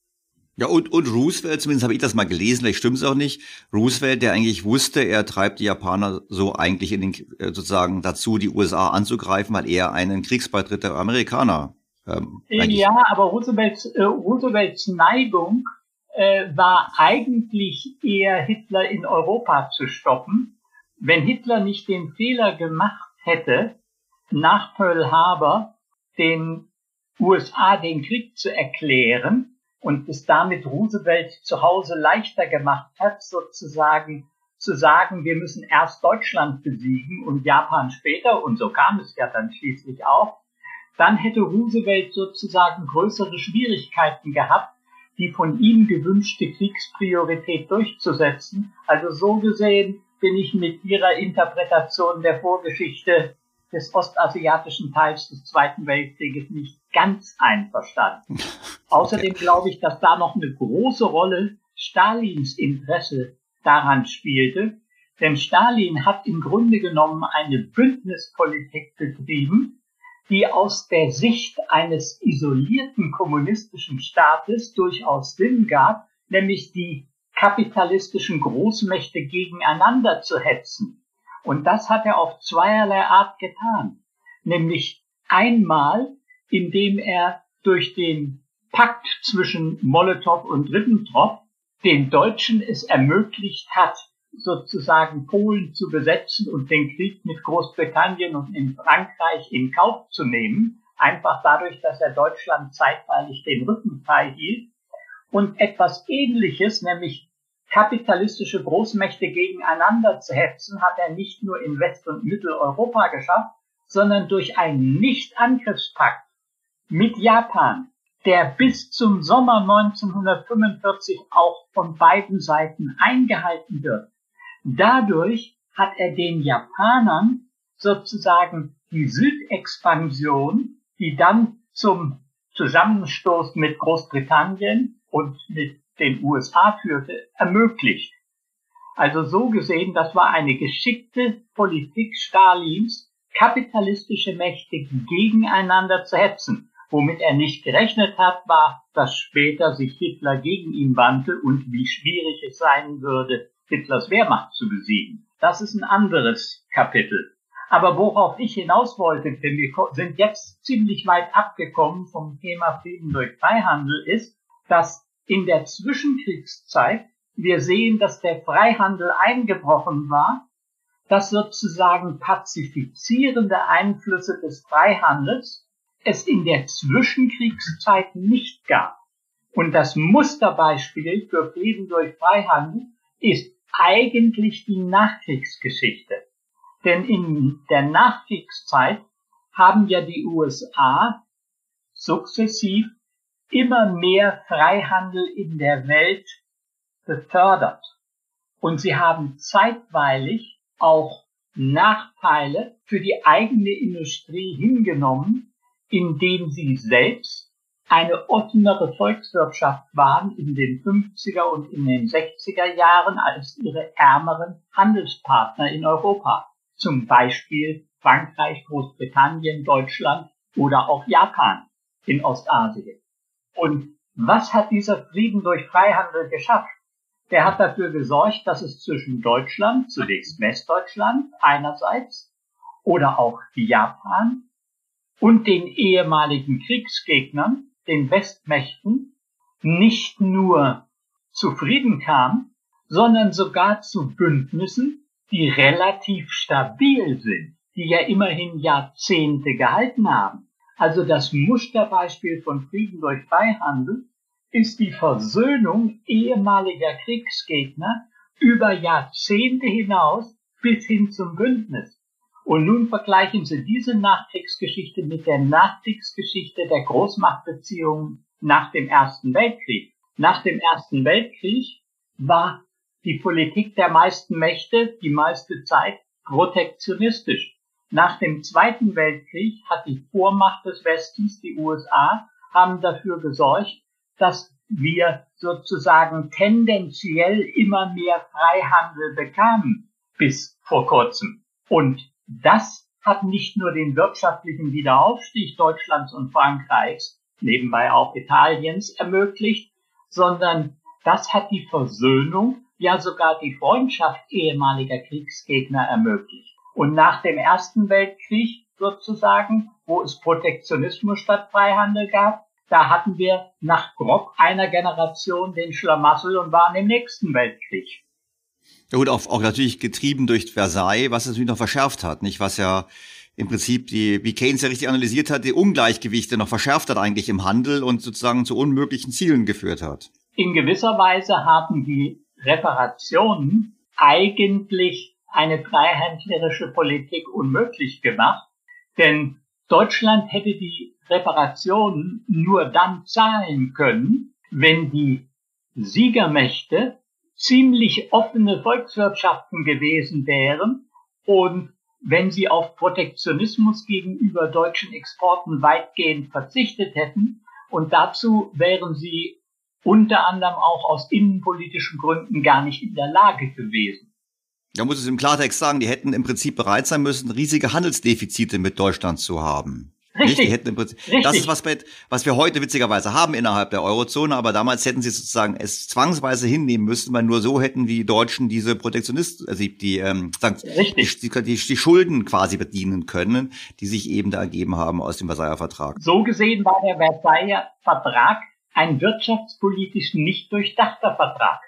Ja, und, und Roosevelt, zumindest habe ich das mal gelesen, vielleicht stimmt es auch nicht, Roosevelt, der eigentlich wusste, er treibt die Japaner so eigentlich in den, äh, sozusagen dazu, die USA anzugreifen, weil er einen Kriegsbeitritt der Amerikaner ähm, Ja, aber Roosevelts, äh, Roosevelts Neigung äh, war eigentlich eher Hitler in Europa zu stoppen. Wenn Hitler nicht den Fehler gemacht hätte, nach Pearl Harbor den USA den Krieg zu erklären und es damit Roosevelt zu Hause leichter gemacht hat, sozusagen zu sagen, wir müssen erst Deutschland besiegen und Japan später, und so kam es ja dann schließlich auch, dann hätte Roosevelt sozusagen größere Schwierigkeiten gehabt, die von ihm gewünschte Kriegspriorität durchzusetzen. Also so gesehen bin ich mit Ihrer Interpretation der Vorgeschichte des ostasiatischen Teils des Zweiten Weltkrieges nicht ganz einverstanden. [laughs] Außerdem glaube ich, dass da noch eine große Rolle Stalins Interesse daran spielte, denn Stalin hat im Grunde genommen eine Bündnispolitik betrieben, die aus der Sicht eines isolierten kommunistischen Staates durchaus Sinn gab, nämlich die kapitalistischen Großmächte gegeneinander zu hetzen. Und das hat er auf zweierlei Art getan. Nämlich einmal, indem er durch den Pakt zwischen Molotow und Ribbentrop den Deutschen es ermöglicht hat, sozusagen Polen zu besetzen und den Krieg mit Großbritannien und in Frankreich in Kauf zu nehmen, einfach dadurch, dass er Deutschland zeitweilig den Rücken frei hielt. Und etwas Ähnliches, nämlich kapitalistische Großmächte gegeneinander zu hetzen, hat er nicht nur in West- und Mitteleuropa geschafft, sondern durch einen Nicht-Angriffspakt mit Japan, der bis zum Sommer 1945 auch von beiden Seiten eingehalten wird. Dadurch hat er den Japanern sozusagen die Südexpansion, die dann zum Zusammenstoß mit Großbritannien und mit den USA führte, ermöglicht. Also so gesehen, das war eine geschickte Politik Stalins, kapitalistische Mächte gegeneinander zu hetzen. Womit er nicht gerechnet hat, war, dass später sich Hitler gegen ihn wandte und wie schwierig es sein würde, Hitlers Wehrmacht zu besiegen. Das ist ein anderes Kapitel. Aber worauf ich hinaus wollte, denn wir sind jetzt ziemlich weit abgekommen vom Thema Frieden durch Freihandel, ist, dass in der Zwischenkriegszeit wir sehen, dass der Freihandel eingebrochen war, dass sozusagen pazifizierende Einflüsse des Freihandels es in der Zwischenkriegszeit nicht gab. Und das Musterbeispiel für Frieden durch Freihandel ist eigentlich die Nachkriegsgeschichte. Denn in der Nachkriegszeit haben ja die USA sukzessiv immer mehr Freihandel in der Welt befördert. Und sie haben zeitweilig auch Nachteile für die eigene Industrie hingenommen, indem sie selbst eine offenere Volkswirtschaft waren in den 50er und in den 60er Jahren als ihre ärmeren Handelspartner in Europa. Zum Beispiel Frankreich, Großbritannien, Deutschland oder auch Japan in Ostasien. Und was hat dieser Frieden durch Freihandel geschafft? Der hat dafür gesorgt, dass es zwischen Deutschland, zunächst Westdeutschland einerseits, oder auch Japan und den ehemaligen Kriegsgegnern den Westmächten nicht nur zufrieden kam, sondern sogar zu Bündnissen, die relativ stabil sind, die ja immerhin Jahrzehnte gehalten haben. Also das Musterbeispiel von Frieden durch Freihandel ist die Versöhnung ehemaliger Kriegsgegner über Jahrzehnte hinaus bis hin zum Bündnis. Und nun vergleichen Sie diese Nachkriegsgeschichte mit der Nachkriegsgeschichte der Großmachtbeziehungen nach dem Ersten Weltkrieg. Nach dem Ersten Weltkrieg war die Politik der meisten Mächte die meiste Zeit protektionistisch. Nach dem Zweiten Weltkrieg hat die Vormacht des Westens, die USA, haben dafür gesorgt, dass wir sozusagen tendenziell immer mehr Freihandel bekamen bis vor kurzem. Und das hat nicht nur den wirtschaftlichen Wiederaufstieg Deutschlands und Frankreichs, nebenbei auch Italiens, ermöglicht, sondern das hat die Versöhnung, ja sogar die Freundschaft ehemaliger Kriegsgegner ermöglicht. Und nach dem Ersten Weltkrieg sozusagen, wo es Protektionismus statt Freihandel gab, da hatten wir nach grob einer Generation den Schlamassel und waren im nächsten Weltkrieg. Ja gut, auch, auch natürlich getrieben durch Versailles, was es natürlich noch verschärft hat, nicht? Was ja im Prinzip die, wie Keynes ja richtig analysiert hat, die Ungleichgewichte noch verschärft hat eigentlich im Handel und sozusagen zu unmöglichen Zielen geführt hat. In gewisser Weise haben die Reparationen eigentlich eine freihändlerische Politik unmöglich gemacht, denn Deutschland hätte die Reparationen nur dann zahlen können, wenn die Siegermächte ziemlich offene Volkswirtschaften gewesen wären und wenn sie auf Protektionismus gegenüber deutschen Exporten weitgehend verzichtet hätten. Und dazu wären sie unter anderem auch aus innenpolitischen Gründen gar nicht in der Lage gewesen. Da muss es im Klartext sagen, die hätten im Prinzip bereit sein müssen, riesige Handelsdefizite mit Deutschland zu haben. Richtig. Richtig. Das ist was, was wir heute witzigerweise haben innerhalb der Eurozone, aber damals hätten sie sozusagen es zwangsweise hinnehmen müssen, weil nur so hätten die Deutschen diese Protektionisten, also die, die, ähm, die, die, die Schulden quasi bedienen können, die sich eben da ergeben haben aus dem Versailler Vertrag. So gesehen war der Versailler Vertrag ein wirtschaftspolitisch nicht durchdachter Vertrag.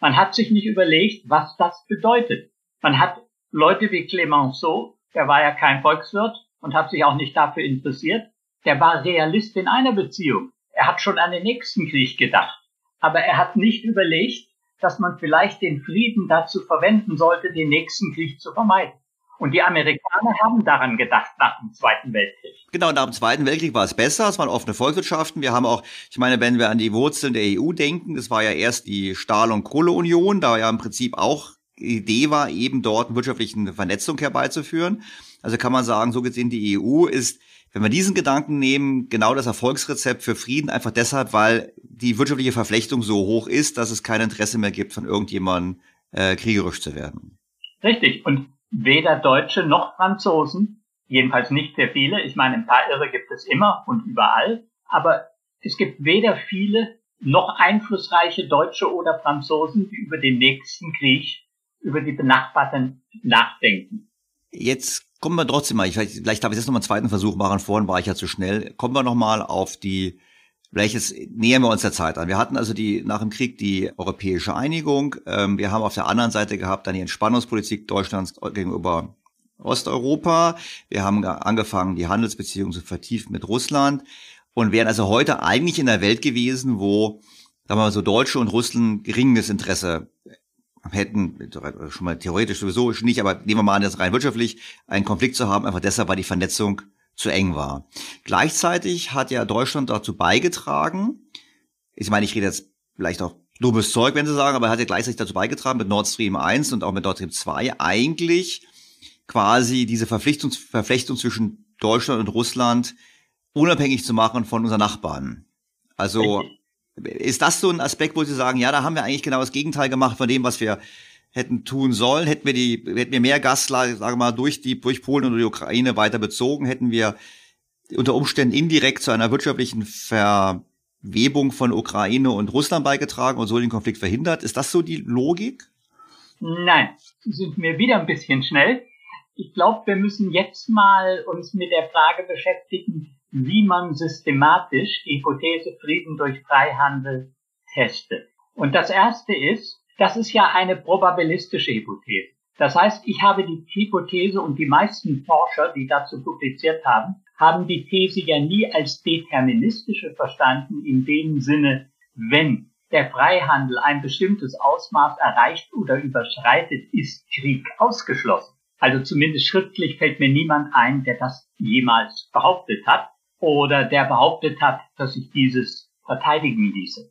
Man hat sich nicht überlegt, was das bedeutet. Man hat Leute wie Clemenceau, der war ja kein Volkswirt, und hat sich auch nicht dafür interessiert. Der war Realist in einer Beziehung. Er hat schon an den nächsten Krieg gedacht. Aber er hat nicht überlegt, dass man vielleicht den Frieden dazu verwenden sollte, den nächsten Krieg zu vermeiden. Und die Amerikaner haben daran gedacht nach dem Zweiten Weltkrieg. Genau, nach dem Zweiten Weltkrieg war es besser, es waren offene Volkswirtschaften. Wir haben auch, ich meine, wenn wir an die Wurzeln der EU denken, das war ja erst die Stahl- und Kohleunion, da ja im Prinzip auch Idee war, eben dort eine wirtschaftliche Vernetzung herbeizuführen. Also kann man sagen, so gesehen, die EU ist, wenn wir diesen Gedanken nehmen, genau das Erfolgsrezept für Frieden, einfach deshalb, weil die wirtschaftliche Verflechtung so hoch ist, dass es kein Interesse mehr gibt, von irgendjemandem äh, kriegerisch zu werden. Richtig. Und weder Deutsche noch Franzosen, jedenfalls nicht sehr viele, ich meine, ein paar Irre gibt es immer und überall, aber es gibt weder viele noch einflussreiche Deutsche oder Franzosen, die über den nächsten Krieg, über die Benachbarten nachdenken. Jetzt Kommen wir trotzdem mal, vielleicht, vielleicht darf ich jetzt noch mal einen zweiten Versuch machen, vorhin war ich ja zu schnell. Kommen wir noch mal auf die, welches nähern wir uns der Zeit an. Wir hatten also die nach dem Krieg die europäische Einigung. Ähm, wir haben auf der anderen Seite gehabt dann die Entspannungspolitik Deutschlands gegenüber Osteuropa. Wir haben angefangen, die Handelsbeziehungen zu vertiefen mit Russland und wären also heute eigentlich in der Welt gewesen, wo sagen wir mal so Deutsche und Russen geringes Interesse hätten, schon mal theoretisch sowieso nicht, aber nehmen wir mal an, das rein wirtschaftlich, einen Konflikt zu haben, einfach deshalb, weil die Vernetzung zu eng war. Gleichzeitig hat ja Deutschland dazu beigetragen, ich meine, ich rede jetzt vielleicht auch dummes Zeug, wenn Sie sagen, aber er hat ja gleichzeitig dazu beigetragen, mit Nord Stream 1 und auch mit Nord Stream 2 eigentlich quasi diese Verpflichtung, Verflechtung zwischen Deutschland und Russland unabhängig zu machen von unseren Nachbarn. Also ist das so ein Aspekt, wo Sie sagen, ja, da haben wir eigentlich genau das Gegenteil gemacht von dem, was wir hätten tun sollen? Hätten wir die, hätten wir mehr Gas, sagen wir mal, durch die, durch Polen und die Ukraine weiter bezogen, hätten wir unter Umständen indirekt zu einer wirtschaftlichen Verwebung von Ukraine und Russland beigetragen und so den Konflikt verhindert. Ist das so die Logik? Nein, sind mir wieder ein bisschen schnell. Ich glaube, wir müssen jetzt mal uns mit der Frage beschäftigen, wie man systematisch die Hypothese Frieden durch Freihandel testet. Und das erste ist, das ist ja eine probabilistische Hypothese. Das heißt, ich habe die Hypothese und die meisten Forscher, die dazu publiziert haben, haben die These ja nie als deterministische verstanden in dem Sinne, wenn der Freihandel ein bestimmtes Ausmaß erreicht oder überschreitet, ist Krieg ausgeschlossen. Also zumindest schriftlich fällt mir niemand ein, der das jemals behauptet hat oder der behauptet hat, dass sich dieses verteidigen ließe.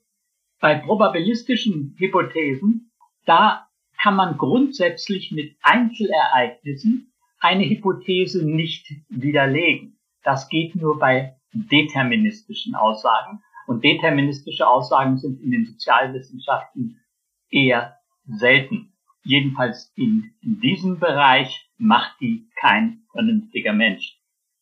Bei probabilistischen Hypothesen, da kann man grundsätzlich mit Einzelereignissen eine Hypothese nicht widerlegen. Das geht nur bei deterministischen Aussagen. Und deterministische Aussagen sind in den Sozialwissenschaften eher selten. Jedenfalls in, diesem Bereich macht die kein vernünftiger Mensch.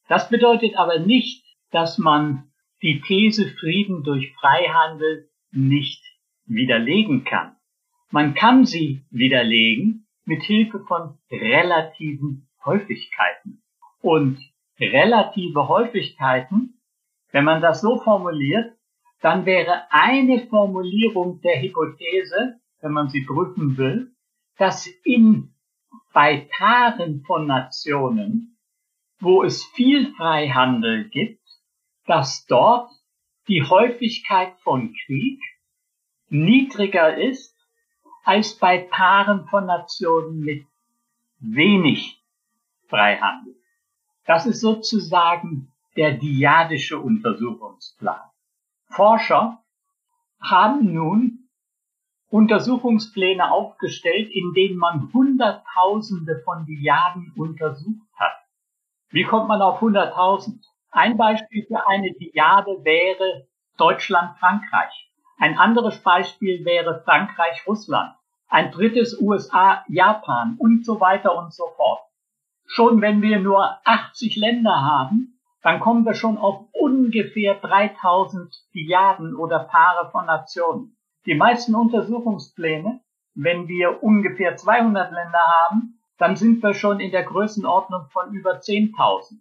Das bedeutet aber nicht, dass man die These Frieden durch Freihandel nicht widerlegen kann. Man kann sie widerlegen mit Hilfe von relativen Häufigkeiten. Und relative Häufigkeiten, wenn man das so formuliert, dann wäre eine Formulierung der Hypothese, wenn man sie prüfen will, dass in bei Paaren von Nationen, wo es viel Freihandel gibt, dass dort die Häufigkeit von Krieg niedriger ist als bei Paaren von Nationen mit wenig Freihandel. Das ist sozusagen der diadische Untersuchungsplan. Forscher haben nun Untersuchungspläne aufgestellt, in denen man Hunderttausende von Diaden untersucht hat. Wie kommt man auf 100.000? Ein Beispiel für eine Diade wäre Deutschland-Frankreich. Ein anderes Beispiel wäre Frankreich-Russland. Ein drittes USA-Japan und so weiter und so fort. Schon wenn wir nur 80 Länder haben, dann kommen wir schon auf ungefähr 3000 Diaden oder Paare von Nationen. Die meisten Untersuchungspläne, wenn wir ungefähr 200 Länder haben, dann sind wir schon in der Größenordnung von über 10.000.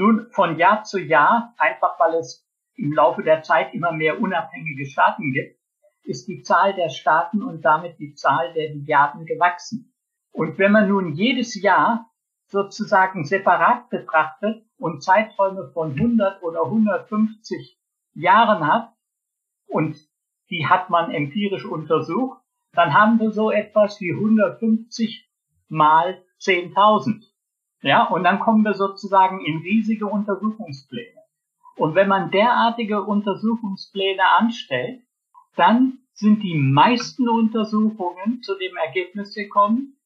Nun, von Jahr zu Jahr, einfach weil es im Laufe der Zeit immer mehr unabhängige Staaten gibt, ist die Zahl der Staaten und damit die Zahl der Milliarden gewachsen. Und wenn man nun jedes Jahr sozusagen separat betrachtet und Zeiträume von 100 oder 150 Jahren hat, und die hat man empirisch untersucht, dann haben wir so etwas wie 150 mal 10.000. Ja, und dann kommen wir sozusagen in riesige Untersuchungspläne. Und wenn man derartige Untersuchungspläne anstellt, dann sind die meisten Untersuchungen zu dem Ergebnis gekommen,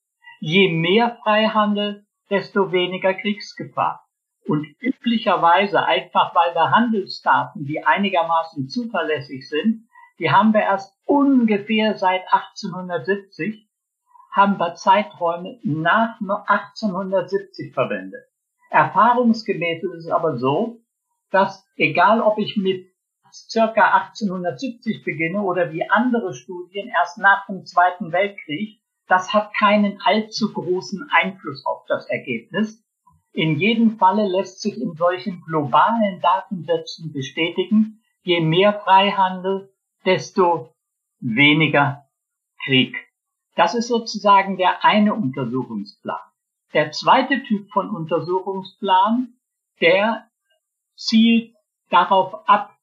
je mehr Freihandel, desto weniger Kriegsgefahr. Und üblicherweise, einfach weil wir Handelsdaten, die einigermaßen zuverlässig sind, die haben wir erst ungefähr seit 1870 haben wir Zeiträume nach 1870 verwendet. Erfahrungsgemäß ist es aber so, dass egal ob ich mit circa 1870 beginne oder wie andere Studien erst nach dem Zweiten Weltkrieg, das hat keinen allzu großen Einfluss auf das Ergebnis. In jedem Falle lässt sich in solchen globalen Datensätzen bestätigen, je mehr Freihandel, desto weniger Krieg. Das ist sozusagen der eine Untersuchungsplan. Der zweite Typ von Untersuchungsplan, der zielt darauf ab,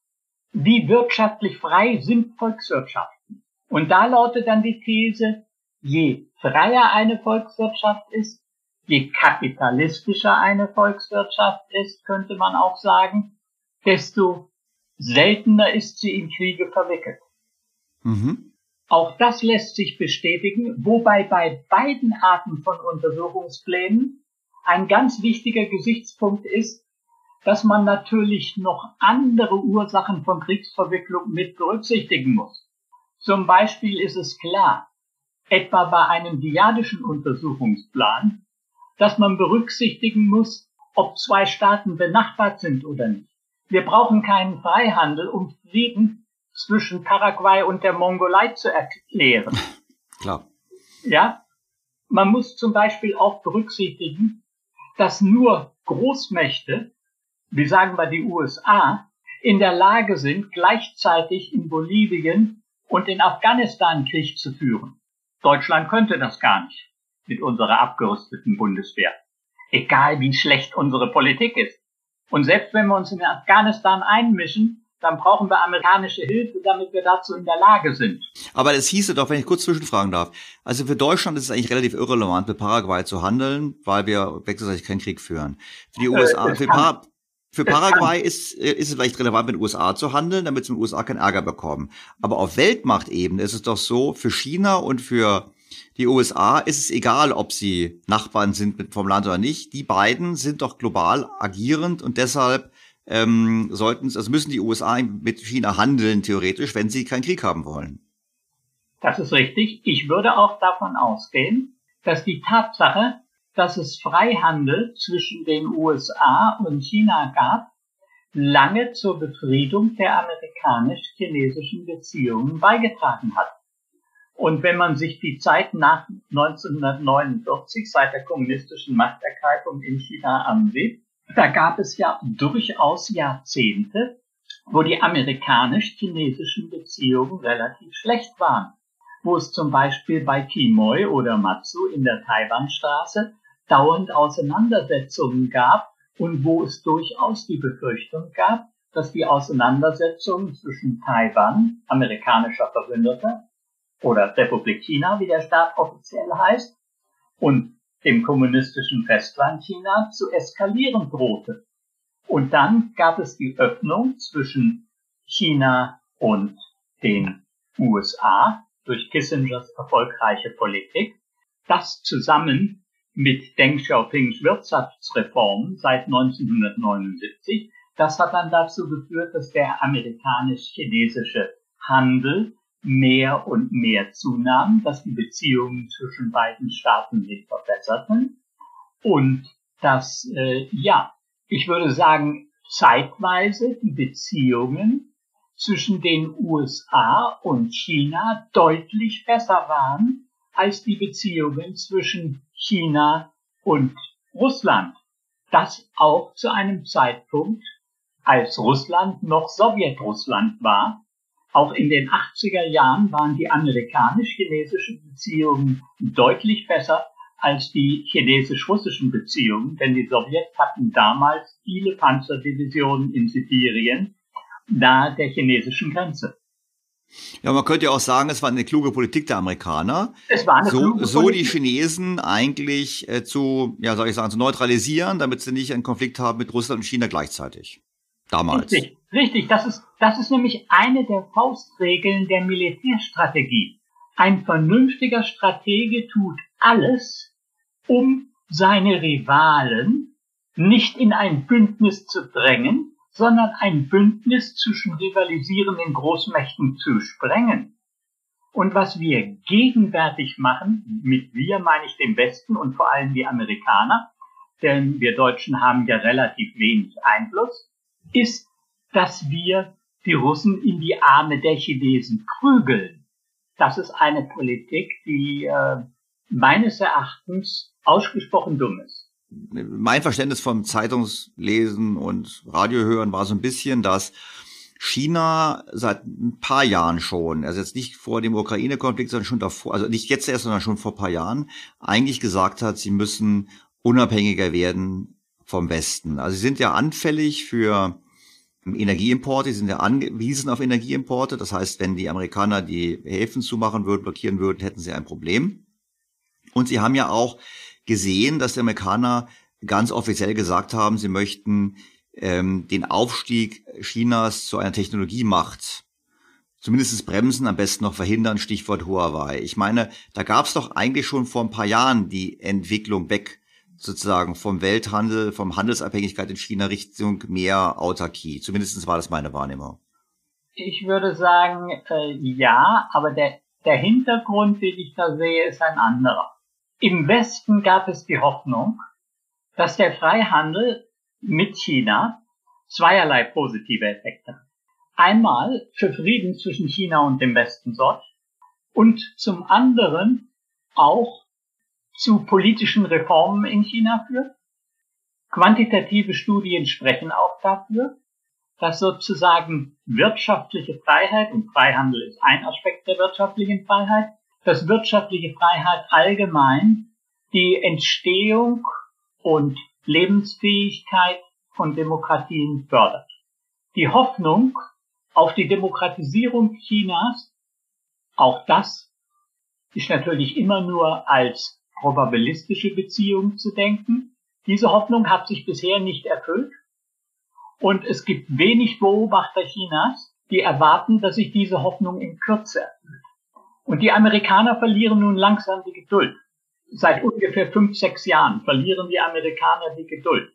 wie wirtschaftlich frei sind Volkswirtschaften. Und da lautet dann die These, je freier eine Volkswirtschaft ist, je kapitalistischer eine Volkswirtschaft ist, könnte man auch sagen, desto seltener ist sie in Kriege verwickelt. Mhm. Auch das lässt sich bestätigen, wobei bei beiden Arten von Untersuchungsplänen ein ganz wichtiger Gesichtspunkt ist, dass man natürlich noch andere Ursachen von Kriegsverwicklung mit berücksichtigen muss. Zum Beispiel ist es klar, etwa bei einem diadischen Untersuchungsplan, dass man berücksichtigen muss, ob zwei Staaten benachbart sind oder nicht. Wir brauchen keinen Freihandel, um Frieden zwischen Paraguay und der Mongolei zu erklären. Klar. Ja, man muss zum Beispiel auch berücksichtigen, dass nur Großmächte, wie sagen wir die USA, in der Lage sind, gleichzeitig in Bolivien und in Afghanistan Krieg zu führen. Deutschland könnte das gar nicht mit unserer abgerüsteten Bundeswehr. Egal wie schlecht unsere Politik ist. Und selbst wenn wir uns in Afghanistan einmischen, dann brauchen wir amerikanische Hilfe, damit wir dazu in der Lage sind. Aber es hieße doch, wenn ich kurz zwischenfragen darf, also für Deutschland ist es eigentlich relativ irrelevant, mit Paraguay zu handeln, weil wir wechselseitig keinen Krieg führen. Für die USA, äh, für, Par für Paraguay ist, äh, ist es vielleicht relevant, mit den USA zu handeln, damit sie mit den USA keinen Ärger bekommen. Aber auf Weltmachtebene ist es doch so, für China und für die USA ist es egal, ob sie Nachbarn sind vom Land oder nicht. Die beiden sind doch global agierend und deshalb ähm, sollten, also müssen die USA mit China handeln, theoretisch, wenn sie keinen Krieg haben wollen. Das ist richtig. Ich würde auch davon ausgehen, dass die Tatsache, dass es Freihandel zwischen den USA und China gab, lange zur Befriedung der amerikanisch-chinesischen Beziehungen beigetragen hat. Und wenn man sich die Zeit nach 1949, seit der kommunistischen Machtergreifung in China ansieht, da gab es ja durchaus Jahrzehnte, wo die amerikanisch-chinesischen Beziehungen relativ schlecht waren, wo es zum Beispiel bei Quemoy oder Matsu in der Taiwanstraße dauernd Auseinandersetzungen gab und wo es durchaus die Befürchtung gab, dass die Auseinandersetzungen zwischen Taiwan, amerikanischer Verbündeter, oder Republik China, wie der Staat offiziell heißt, und dem kommunistischen Festland China zu eskalieren drohte. Und dann gab es die Öffnung zwischen China und den USA durch Kissingers erfolgreiche Politik. Das zusammen mit Deng Xiaopings Wirtschaftsreformen seit 1979, das hat dann dazu geführt, dass der amerikanisch-chinesische Handel mehr und mehr zunahm, dass die Beziehungen zwischen beiden Staaten sich verbesserten und dass, äh, ja, ich würde sagen, zeitweise die Beziehungen zwischen den USA und China deutlich besser waren als die Beziehungen zwischen China und Russland. Das auch zu einem Zeitpunkt, als Russland noch Sowjetrussland war auch in den 80er Jahren waren die amerikanisch-chinesischen Beziehungen deutlich besser als die chinesisch-russischen Beziehungen, denn die Sowjets hatten damals viele Panzerdivisionen in Sibirien nahe der chinesischen Grenze. Ja, man könnte ja auch sagen, es war eine kluge Politik der Amerikaner. Es war eine so, so die Chinesen eigentlich äh, zu, ja, soll ich sagen, zu neutralisieren, damit sie nicht einen Konflikt haben mit Russland und China gleichzeitig. Damals. Richtig, richtig. Das ist, das ist nämlich eine der Faustregeln der Militärstrategie. Ein vernünftiger Stratege tut alles, um seine Rivalen nicht in ein Bündnis zu drängen, sondern ein Bündnis zwischen rivalisierenden Großmächten zu sprengen. Und was wir gegenwärtig machen, mit wir meine ich den Westen und vor allem die Amerikaner, denn wir Deutschen haben ja relativ wenig Einfluss, ist, dass wir die Russen in die Arme der Chinesen prügeln. Das ist eine Politik, die äh, meines Erachtens ausgesprochen dumm ist. Mein Verständnis vom Zeitungslesen und Radiohören war so ein bisschen, dass China seit ein paar Jahren schon, also jetzt nicht vor dem Ukraine-Konflikt, sondern schon davor, also nicht jetzt erst, sondern schon vor paar Jahren, eigentlich gesagt hat, sie müssen unabhängiger werden vom Westen. Also sie sind ja anfällig für Energieimporte, sie sind ja angewiesen auf Energieimporte. Das heißt, wenn die Amerikaner die Häfen zumachen würden, blockieren würden, hätten sie ein Problem. Und sie haben ja auch gesehen, dass die Amerikaner ganz offiziell gesagt haben, sie möchten ähm, den Aufstieg Chinas zu einer Technologiemacht zumindest bremsen, am besten noch verhindern, Stichwort Huawei. Ich meine, da gab es doch eigentlich schon vor ein paar Jahren die Entwicklung weg sozusagen vom Welthandel, vom Handelsabhängigkeit in China Richtung mehr Autarkie. Zumindest war das meine Wahrnehmung. Ich würde sagen, äh, ja, aber der, der Hintergrund, den ich da sehe, ist ein anderer. Im Westen gab es die Hoffnung, dass der Freihandel mit China zweierlei positive Effekte hat. Einmal für Frieden zwischen China und dem Westen sorgt und zum anderen auch zu politischen Reformen in China führt. Quantitative Studien sprechen auch dafür, dass sozusagen wirtschaftliche Freiheit, und Freihandel ist ein Aspekt der wirtschaftlichen Freiheit, dass wirtschaftliche Freiheit allgemein die Entstehung und Lebensfähigkeit von Demokratien fördert. Die Hoffnung auf die Demokratisierung Chinas, auch das ist natürlich immer nur als probabilistische Beziehung zu denken. Diese Hoffnung hat sich bisher nicht erfüllt. Und es gibt wenig Beobachter Chinas, die erwarten, dass sich diese Hoffnung in Kürze erfüllt. Und die Amerikaner verlieren nun langsam die Geduld. Seit ungefähr fünf, sechs Jahren verlieren die Amerikaner die Geduld.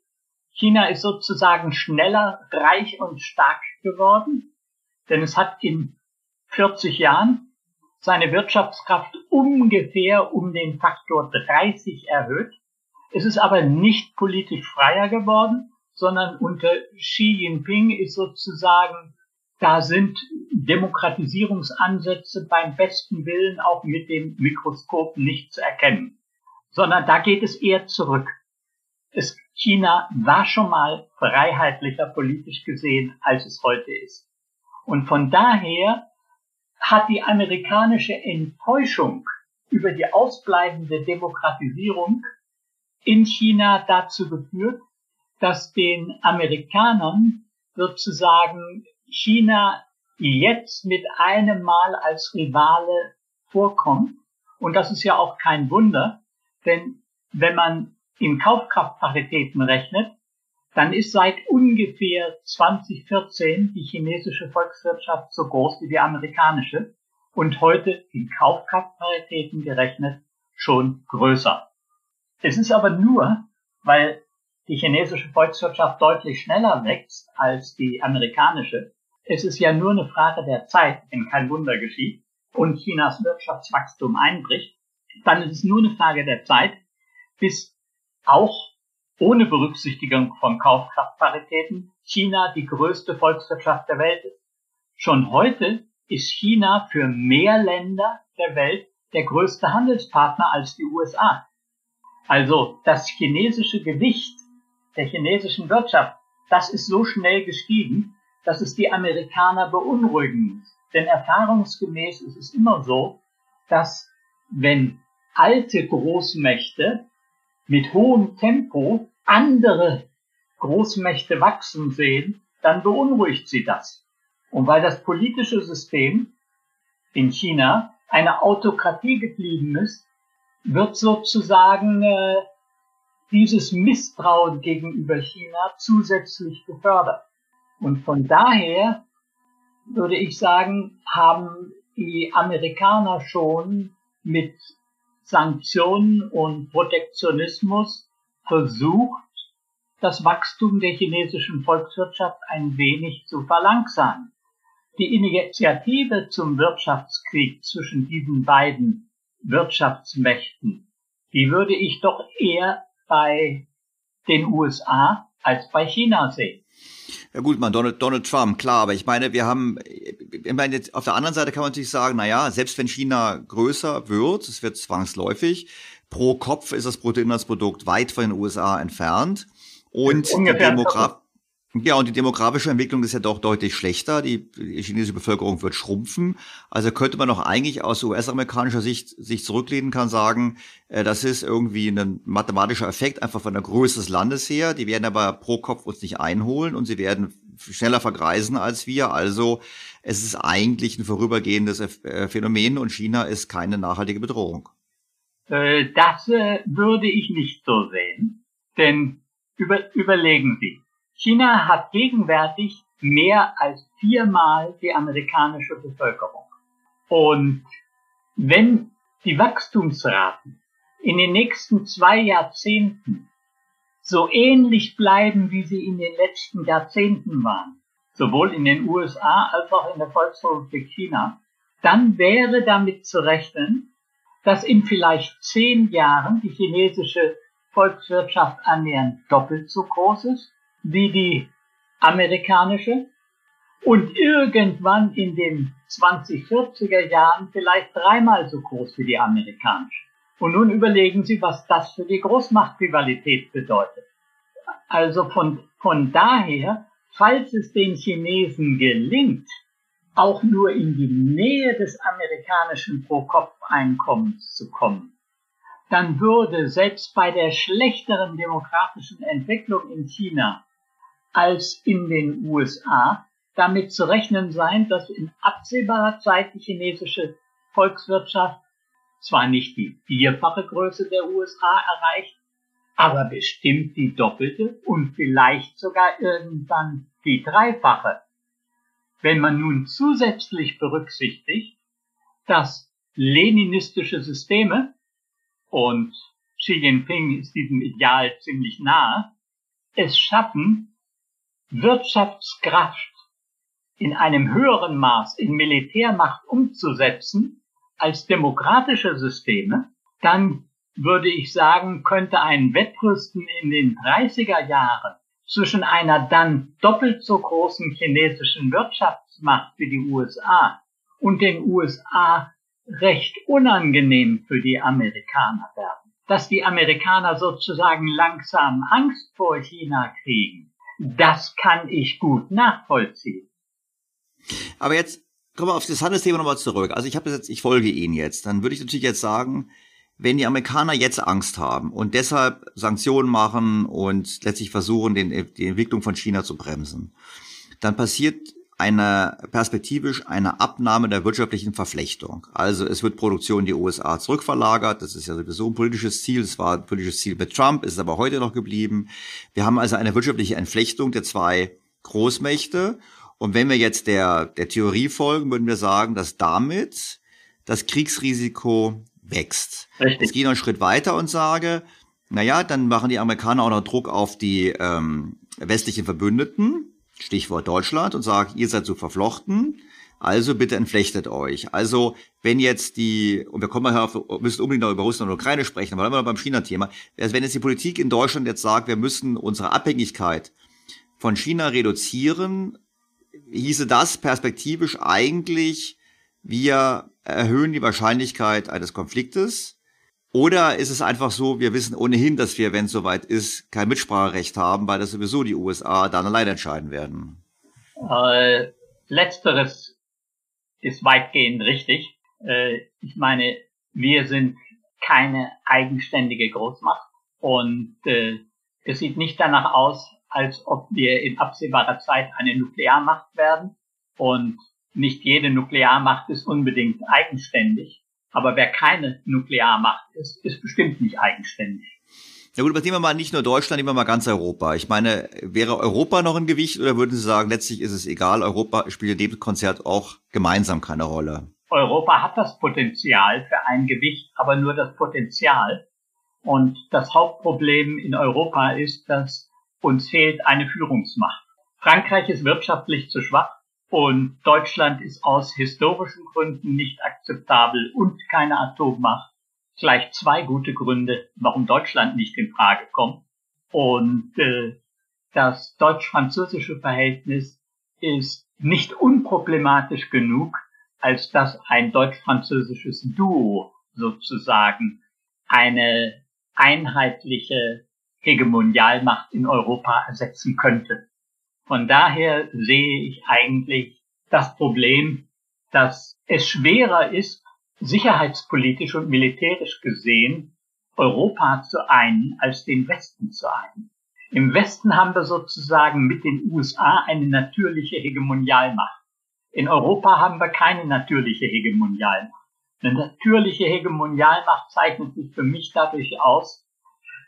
China ist sozusagen schneller, reich und stark geworden, denn es hat in 40 Jahren seine Wirtschaftskraft ungefähr um den Faktor 30 erhöht. Es ist aber nicht politisch freier geworden, sondern unter Xi Jinping ist sozusagen, da sind Demokratisierungsansätze beim besten Willen auch mit dem Mikroskop nicht zu erkennen, sondern da geht es eher zurück. Es, China war schon mal freiheitlicher politisch gesehen, als es heute ist. Und von daher hat die amerikanische Enttäuschung über die ausbleibende Demokratisierung in China dazu geführt, dass den Amerikanern sozusagen China jetzt mit einem Mal als Rivale vorkommt. Und das ist ja auch kein Wunder, denn wenn man in Kaufkraftparitäten rechnet, dann ist seit ungefähr 2014 die chinesische Volkswirtschaft so groß wie die amerikanische und heute in Kaufkraftparitäten gerechnet schon größer. Es ist aber nur, weil die chinesische Volkswirtschaft deutlich schneller wächst als die amerikanische. Es ist ja nur eine Frage der Zeit, wenn kein Wunder geschieht und Chinas Wirtschaftswachstum einbricht, dann ist es nur eine Frage der Zeit, bis auch ohne Berücksichtigung von Kaufkraftparitäten China die größte Volkswirtschaft der Welt ist. Schon heute ist China für mehr Länder der Welt der größte Handelspartner als die USA. Also das chinesische Gewicht der chinesischen Wirtschaft, das ist so schnell gestiegen, dass es die Amerikaner beunruhigen muss. Denn erfahrungsgemäß ist es immer so, dass wenn alte Großmächte mit hohem Tempo andere Großmächte wachsen sehen, dann beunruhigt sie das. Und weil das politische System in China eine Autokratie geblieben ist, wird sozusagen äh, dieses Misstrauen gegenüber China zusätzlich gefördert. Und von daher würde ich sagen, haben die Amerikaner schon mit Sanktionen und Protektionismus versucht, das Wachstum der chinesischen Volkswirtschaft ein wenig zu verlangsamen. Die Initiative zum Wirtschaftskrieg zwischen diesen beiden Wirtschaftsmächten, die würde ich doch eher bei den USA als bei China sehen. Ja gut, man Donald, Donald Trump, klar, aber ich meine, wir haben, ich meine, jetzt auf der anderen Seite kann man natürlich sagen, na ja, selbst wenn China größer wird, es wird zwangsläufig, pro Kopf ist das Bruttoinlandsprodukt weit von den USA entfernt und die Demograf ja, und die demografische Entwicklung ist ja doch deutlich schlechter. Die, chinesische Bevölkerung wird schrumpfen. Also könnte man doch eigentlich aus US-amerikanischer Sicht sich zurücklehnen kann, sagen, äh, das ist irgendwie ein mathematischer Effekt einfach von der Größe des Landes her. Die werden aber pro Kopf uns nicht einholen und sie werden schneller vergreisen als wir. Also es ist eigentlich ein vorübergehendes äh, Phänomen und China ist keine nachhaltige Bedrohung. Äh, das würde ich nicht so sehen. Denn über, überlegen Sie, China hat gegenwärtig mehr als viermal die amerikanische Bevölkerung. Und wenn die Wachstumsraten in den nächsten zwei Jahrzehnten so ähnlich bleiben, wie sie in den letzten Jahrzehnten waren, sowohl in den USA als auch in der Volksrepublik China, dann wäre damit zu rechnen, dass in vielleicht zehn Jahren die chinesische Volkswirtschaft annähernd doppelt so groß ist wie die amerikanische und irgendwann in den 2040er Jahren vielleicht dreimal so groß wie die amerikanische. Und nun überlegen Sie, was das für die Großmachtrivalität bedeutet. Also von, von daher, falls es den Chinesen gelingt, auch nur in die Nähe des amerikanischen Pro-Kopf-Einkommens zu kommen, dann würde selbst bei der schlechteren demografischen Entwicklung in China als in den USA damit zu rechnen sein, dass in absehbarer Zeit die chinesische Volkswirtschaft zwar nicht die vierfache Größe der USA erreicht, aber bestimmt die doppelte und vielleicht sogar irgendwann die dreifache. Wenn man nun zusätzlich berücksichtigt, dass leninistische Systeme, und Xi Jinping ist diesem Ideal ziemlich nahe, es schaffen, Wirtschaftskraft in einem höheren Maß in Militärmacht umzusetzen als demokratische Systeme, dann würde ich sagen, könnte ein Wettrüsten in den 30er Jahren zwischen einer dann doppelt so großen chinesischen Wirtschaftsmacht wie die USA und den USA recht unangenehm für die Amerikaner werden. Dass die Amerikaner sozusagen langsam Angst vor China kriegen, das kann ich gut nachvollziehen. Aber jetzt kommen wir auf das Handelsthema nochmal zurück. Also ich habe jetzt, ich folge Ihnen jetzt. Dann würde ich natürlich jetzt sagen, wenn die Amerikaner jetzt Angst haben und deshalb Sanktionen machen und letztlich versuchen, den, die Entwicklung von China zu bremsen, dann passiert eine perspektivisch eine Abnahme der wirtschaftlichen Verflechtung. Also es wird Produktion in die USA zurückverlagert. Das ist ja sowieso ein politisches Ziel. Es war ein politisches Ziel mit Trump, ist aber heute noch geblieben. Wir haben also eine wirtschaftliche Entflechtung der zwei Großmächte. Und wenn wir jetzt der, der Theorie folgen, würden wir sagen, dass damit das Kriegsrisiko wächst. Richtig. Ich gehe noch einen Schritt weiter und sage, naja, dann machen die Amerikaner auch noch Druck auf die ähm, westlichen Verbündeten Stichwort Deutschland, und sagt, ihr seid so verflochten, also bitte entflechtet euch. Also wenn jetzt die, und wir kommen mal auf, müssen unbedingt noch über Russland und Ukraine sprechen, aber dann beim China-Thema, also wenn jetzt die Politik in Deutschland jetzt sagt, wir müssen unsere Abhängigkeit von China reduzieren, hieße das perspektivisch eigentlich, wir erhöhen die Wahrscheinlichkeit eines Konfliktes oder ist es einfach so, wir wissen ohnehin, dass wir, wenn es soweit ist, kein Mitspracherecht haben, weil das sowieso die USA dann allein entscheiden werden? Äh, letzteres ist weitgehend richtig. Äh, ich meine, wir sind keine eigenständige Großmacht und äh, es sieht nicht danach aus, als ob wir in absehbarer Zeit eine Nuklearmacht werden. Und nicht jede Nuklearmacht ist unbedingt eigenständig. Aber wer keine Nuklearmacht ist, ist bestimmt nicht eigenständig. Ja gut, aber nehmen wir mal nicht nur Deutschland, nehmen wir mal ganz Europa. Ich meine, wäre Europa noch ein Gewicht oder würden Sie sagen, letztlich ist es egal, Europa spielt in dem Konzert auch gemeinsam keine Rolle? Europa hat das Potenzial für ein Gewicht, aber nur das Potenzial. Und das Hauptproblem in Europa ist, dass uns fehlt eine Führungsmacht. Frankreich ist wirtschaftlich zu schwach. Und Deutschland ist aus historischen Gründen nicht akzeptabel und keine Atommacht. Gleich zwei gute Gründe, warum Deutschland nicht in Frage kommt. Und äh, das deutsch-französische Verhältnis ist nicht unproblematisch genug, als dass ein deutsch-französisches Duo sozusagen eine einheitliche Hegemonialmacht in Europa ersetzen könnte. Von daher sehe ich eigentlich das Problem, dass es schwerer ist, sicherheitspolitisch und militärisch gesehen, Europa zu einen als den Westen zu einen. Im Westen haben wir sozusagen mit den USA eine natürliche Hegemonialmacht. In Europa haben wir keine natürliche Hegemonialmacht. Eine natürliche Hegemonialmacht zeichnet sich für mich dadurch aus,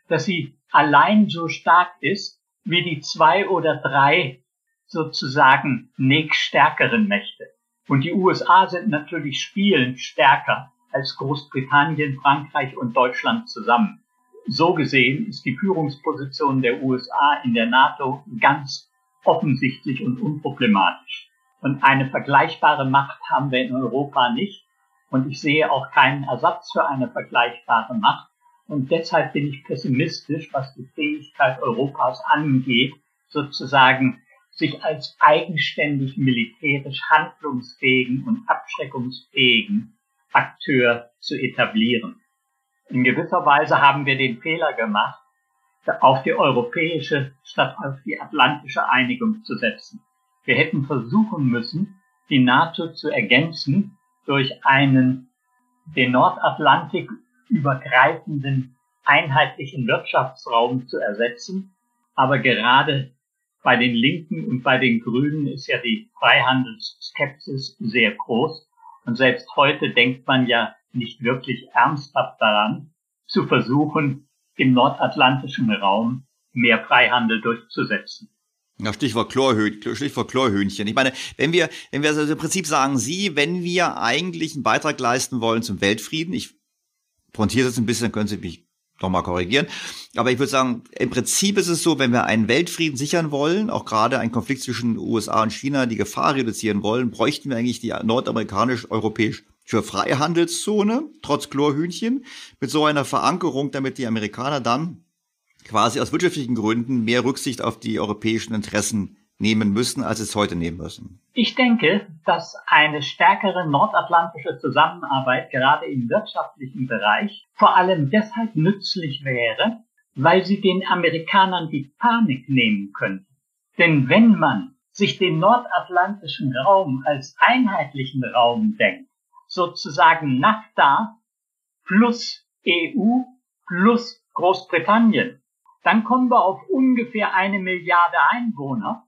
dass sie allein so stark ist, wie die zwei oder drei sozusagen nächststärkeren Mächte. Und die USA sind natürlich spielend stärker als Großbritannien, Frankreich und Deutschland zusammen. So gesehen ist die Führungsposition der USA in der NATO ganz offensichtlich und unproblematisch. Und eine vergleichbare Macht haben wir in Europa nicht. Und ich sehe auch keinen Ersatz für eine vergleichbare Macht. Und deshalb bin ich pessimistisch, was die Fähigkeit Europas angeht, sozusagen sich als eigenständig militärisch handlungsfähigen und abschreckungsfähigen Akteur zu etablieren. In gewisser Weise haben wir den Fehler gemacht, auf die europäische statt auf die atlantische Einigung zu setzen. Wir hätten versuchen müssen, die NATO zu ergänzen durch einen den Nordatlantik übergreifenden einheitlichen Wirtschaftsraum zu ersetzen. Aber gerade bei den Linken und bei den Grünen ist ja die Freihandelsskepsis sehr groß. Und selbst heute denkt man ja nicht wirklich ernsthaft daran, zu versuchen, im nordatlantischen Raum mehr Freihandel durchzusetzen. Ja, Stichwort, Chlorhö Stichwort Chlorhühnchen. Ich meine, wenn wir, wenn wir also im Prinzip sagen Sie, wenn wir eigentlich einen Beitrag leisten wollen zum Weltfrieden, ich pointiere das ein bisschen, können Sie mich doch mal korrigieren. Aber ich würde sagen, im Prinzip ist es so, wenn wir einen Weltfrieden sichern wollen, auch gerade einen Konflikt zwischen USA und China, die Gefahr reduzieren wollen, bräuchten wir eigentlich die nordamerikanisch-europäische Freihandelszone, trotz Chlorhühnchen, mit so einer Verankerung, damit die Amerikaner dann quasi aus wirtschaftlichen Gründen mehr Rücksicht auf die europäischen Interessen nehmen müssen, als es heute nehmen müssen? Ich denke, dass eine stärkere nordatlantische Zusammenarbeit gerade im wirtschaftlichen Bereich vor allem deshalb nützlich wäre, weil sie den Amerikanern die Panik nehmen könnte. Denn wenn man sich den nordatlantischen Raum als einheitlichen Raum denkt, sozusagen NAFTA plus EU plus Großbritannien, dann kommen wir auf ungefähr eine Milliarde Einwohner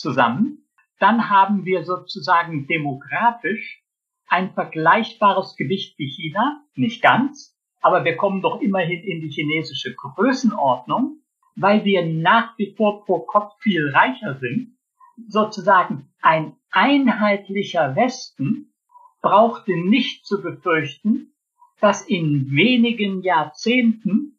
zusammen. dann haben wir sozusagen demografisch ein vergleichbares Gewicht wie China, nicht ganz, aber wir kommen doch immerhin in die chinesische Größenordnung, weil wir nach wie vor pro Kopf viel reicher sind. Sozusagen ein einheitlicher Westen brauchte nicht zu befürchten, dass in wenigen Jahrzehnten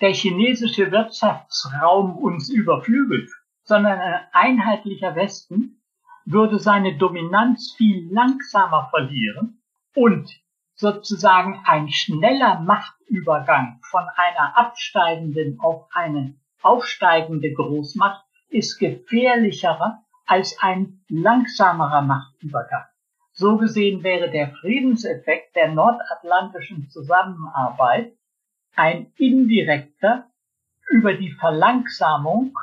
der chinesische Wirtschaftsraum uns überflügelt, sondern ein einheitlicher Westen würde seine Dominanz viel langsamer verlieren und sozusagen ein schneller Machtübergang von einer absteigenden auf eine aufsteigende Großmacht ist gefährlicher als ein langsamerer Machtübergang. So gesehen wäre der Friedenseffekt der nordatlantischen Zusammenarbeit ein indirekter über die Verlangsamung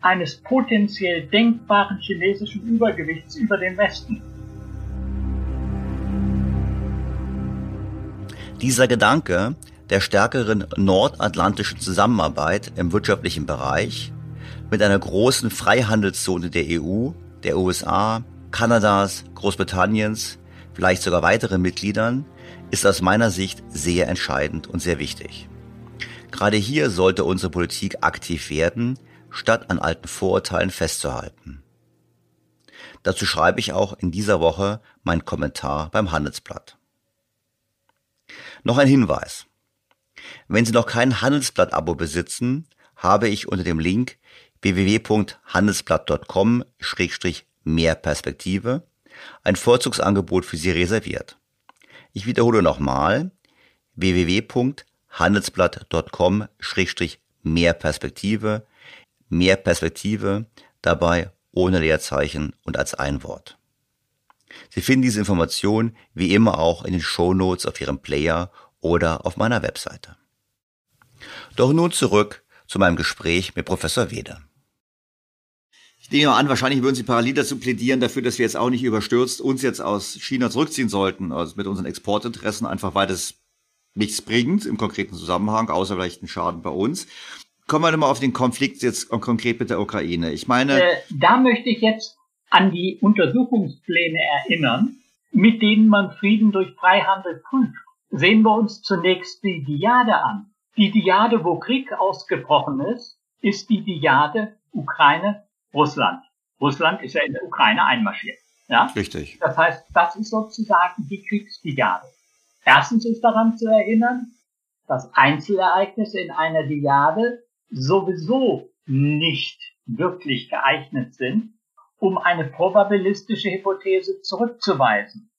eines potenziell denkbaren chinesischen Übergewichts über den Westen. Dieser Gedanke der stärkeren nordatlantischen Zusammenarbeit im wirtschaftlichen Bereich mit einer großen Freihandelszone der EU, der USA, Kanadas, Großbritanniens, vielleicht sogar weiteren Mitgliedern, ist aus meiner Sicht sehr entscheidend und sehr wichtig. Gerade hier sollte unsere Politik aktiv werden, statt an alten Vorurteilen festzuhalten. Dazu schreibe ich auch in dieser Woche meinen Kommentar beim Handelsblatt. Noch ein Hinweis. Wenn Sie noch kein Handelsblatt-Abo besitzen, habe ich unter dem Link www.handelsblatt.com-mehr Perspektive ein Vorzugsangebot für Sie reserviert. Ich wiederhole nochmal www.handelsblatt.com-mehr Perspektive, mehr Perspektive, dabei ohne Leerzeichen und als ein Wort. Sie finden diese Information wie immer auch in den Show Notes auf Ihrem Player oder auf meiner Webseite. Doch nun zurück zu meinem Gespräch mit Professor Wede. Ich nehme an, wahrscheinlich würden Sie parallel dazu plädieren dafür, dass wir jetzt auch nicht überstürzt uns jetzt aus China zurückziehen sollten, also mit unseren Exportinteressen einfach, weil das nichts bringt im konkreten Zusammenhang, außer vielleicht einen Schaden bei uns. Kommen wir mal auf den Konflikt jetzt konkret mit der Ukraine. Ich meine, äh, da möchte ich jetzt an die Untersuchungspläne erinnern, mit denen man Frieden durch Freihandel prüft. Sehen wir uns zunächst die Diade an. Die Diade, wo Krieg ausgebrochen ist, ist die Diade Ukraine Russland. Russland ist ja in der Ukraine einmarschiert. Ja? Richtig. Das heißt, das ist sozusagen die Kriegsdiade. Erstens ist daran zu erinnern, dass Einzelereignisse in einer Diade sowieso nicht wirklich geeignet sind, um eine probabilistische Hypothese zurückzuweisen.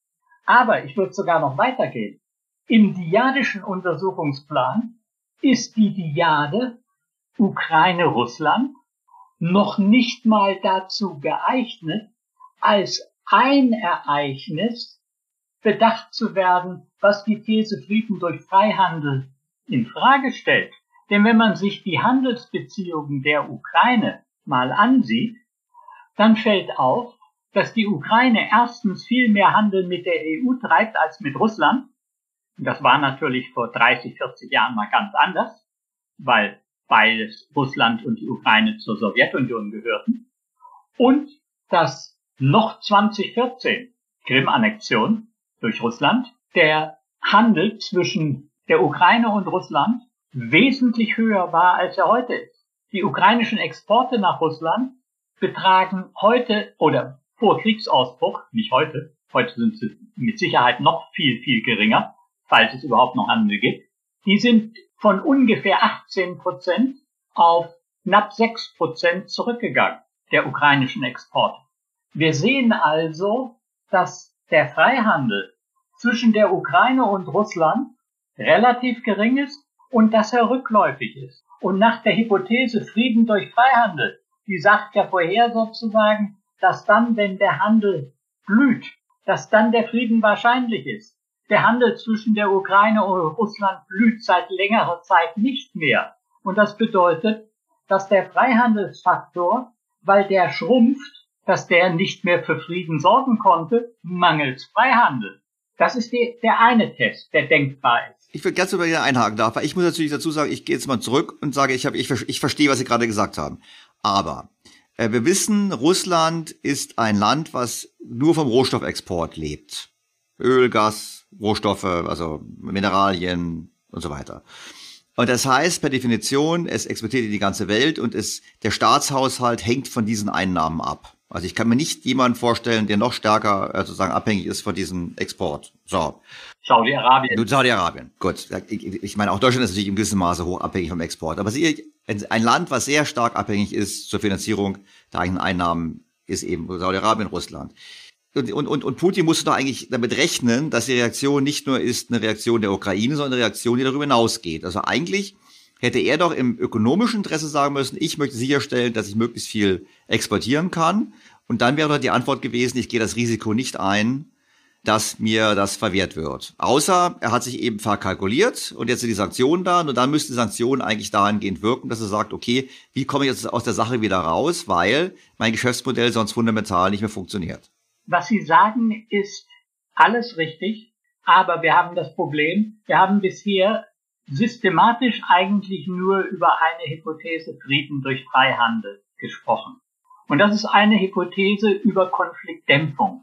Aber ich würde sogar noch weitergehen. Im diadischen Untersuchungsplan ist die Diade Ukraine-Russland noch nicht mal dazu geeignet, als ein Ereignis bedacht zu werden, was die These Frieden durch Freihandel in Frage stellt. Denn wenn man sich die Handelsbeziehungen der Ukraine mal ansieht, dann fällt auf, dass die Ukraine erstens viel mehr Handel mit der EU treibt als mit Russland. Das war natürlich vor 30, 40 Jahren mal ganz anders, weil beides Russland und die Ukraine zur Sowjetunion gehörten. Und dass noch 2014, Krim-Annexion durch Russland, der Handel zwischen der Ukraine und Russland wesentlich höher war, als er heute ist. Die ukrainischen Exporte nach Russland betragen heute oder vor Kriegsausbruch, nicht heute, heute sind sie mit Sicherheit noch viel, viel geringer, falls es überhaupt noch Handel gibt, die sind von ungefähr 18 Prozent auf knapp 6 Prozent zurückgegangen, der ukrainischen Exporte. Wir sehen also, dass der Freihandel zwischen der Ukraine und Russland relativ gering ist und dass er rückläufig ist. Und nach der Hypothese Frieden durch Freihandel, die sagt ja vorher sozusagen, dass dann, wenn der Handel blüht, dass dann der Frieden wahrscheinlich ist. Der Handel zwischen der Ukraine und Russland blüht seit längerer Zeit nicht mehr. Und das bedeutet, dass der Freihandelsfaktor, weil der schrumpft, dass der nicht mehr für Frieden sorgen konnte, mangels Freihandel. Das ist die, der eine Test, der denkbar ist. Ich will ganz über hier einhaken darf, weil ich muss natürlich dazu sagen, ich gehe jetzt mal zurück und sage, ich, hab, ich, ich verstehe, was Sie gerade gesagt haben. Aber Äh, wir wissen, Russland ist ein Land, was nur vom Rohstoffexport lebt. Öl, Gas, Rohstoffe, also Mineralien und so weiter. Und das heißt per Definition, es exportiert in die ganze Welt und es, der Staatshaushalt hängt von diesen Einnahmen ab. Also ich kann mir nicht jemanden vorstellen, der noch stärker äh, sozusagen abhängig ist von diesem Export. So. Saudi-Arabien. Saudi-Arabien. Gut. Ich, meine, auch Deutschland ist natürlich im gewissen Maße hoch abhängig vom Export. Aber Sie, ein Land, was sehr stark abhängig ist zur Finanzierung der eigenen Einnahmen, ist eben Saudi-Arabien, Russland. Und, und, und Putin musste doch eigentlich damit rechnen, dass die Reaktion nicht nur ist eine Reaktion der Ukraine, sondern eine Reaktion, die darüber hinausgeht. Also eigentlich hätte er doch im ökonomischen Interesse sagen müssen, ich möchte sicherstellen, dass ich möglichst viel exportieren kann. Und dann wäre doch die Antwort gewesen, ich gehe das Risiko nicht ein, dass mir das verwehrt wird. Außer er hat sich eben verkalkuliert und jetzt sind die Sanktionen da und dann müssten die Sanktionen eigentlich dahingehend wirken, dass er sagt, okay, wie komme ich jetzt aus der Sache wieder raus, weil mein Geschäftsmodell sonst fundamental nicht mehr funktioniert. Was Sie sagen, ist alles richtig, aber wir haben das Problem, wir haben bisher systematisch eigentlich nur über eine Hypothese Frieden durch Freihandel gesprochen. Und das ist eine Hypothese über Konfliktdämpfung.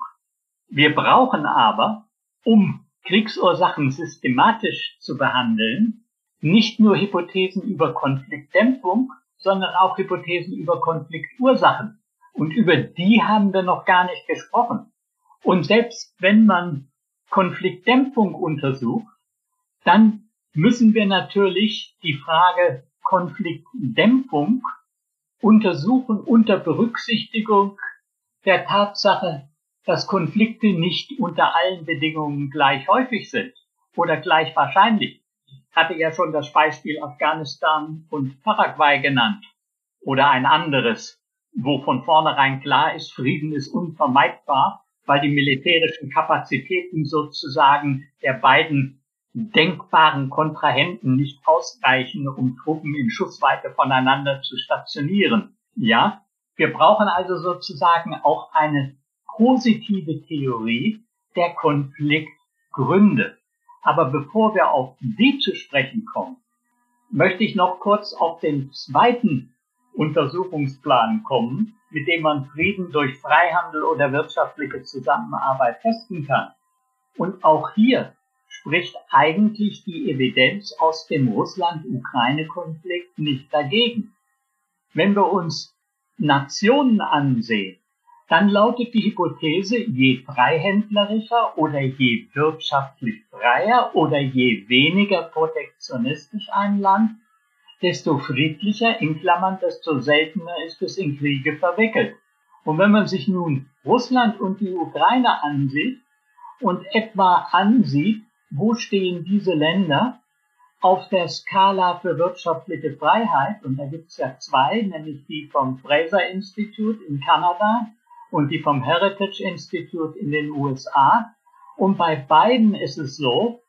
Wir brauchen aber, um Kriegsursachen systematisch zu behandeln, nicht nur Hypothesen über Konfliktdämpfung, sondern auch Hypothesen über Konfliktursachen. Und über die haben wir noch gar nicht gesprochen. Und selbst wenn man Konfliktdämpfung untersucht, dann müssen wir natürlich die Frage Konfliktdämpfung untersuchen unter Berücksichtigung der Tatsache, dass Konflikte nicht unter allen Bedingungen gleich häufig sind oder gleich wahrscheinlich. Ich hatte ja schon das Beispiel Afghanistan und Paraguay genannt oder ein anderes, wo von vornherein klar ist, Frieden ist unvermeidbar, weil die militärischen Kapazitäten sozusagen der beiden denkbaren Kontrahenten nicht ausreichen, um Truppen in Schussweite voneinander zu stationieren. Ja, wir brauchen also sozusagen auch eine positive Theorie der Konfliktgründe. Aber bevor wir auf die zu sprechen kommen, möchte ich noch kurz auf den zweiten Untersuchungsplan kommen, mit dem man Frieden durch Freihandel oder wirtschaftliche Zusammenarbeit testen kann. Und auch hier spricht eigentlich die Evidenz aus dem Russland-Ukraine-Konflikt nicht dagegen. Wenn wir uns Nationen ansehen, dann lautet die Hypothese, je freihändlerischer oder je wirtschaftlich freier oder je weniger protektionistisch ein Land, desto friedlicher, in Klammern, desto seltener ist es in Kriege verwickelt. Und wenn man sich nun Russland und die Ukraine ansieht und etwa ansieht, wo stehen diese Länder auf der Skala für wirtschaftliche Freiheit, und da gibt es ja zwei, nämlich die vom Fraser Institute in Kanada und die vom Heritage Institute in den USA. Und bei beiden ist es so,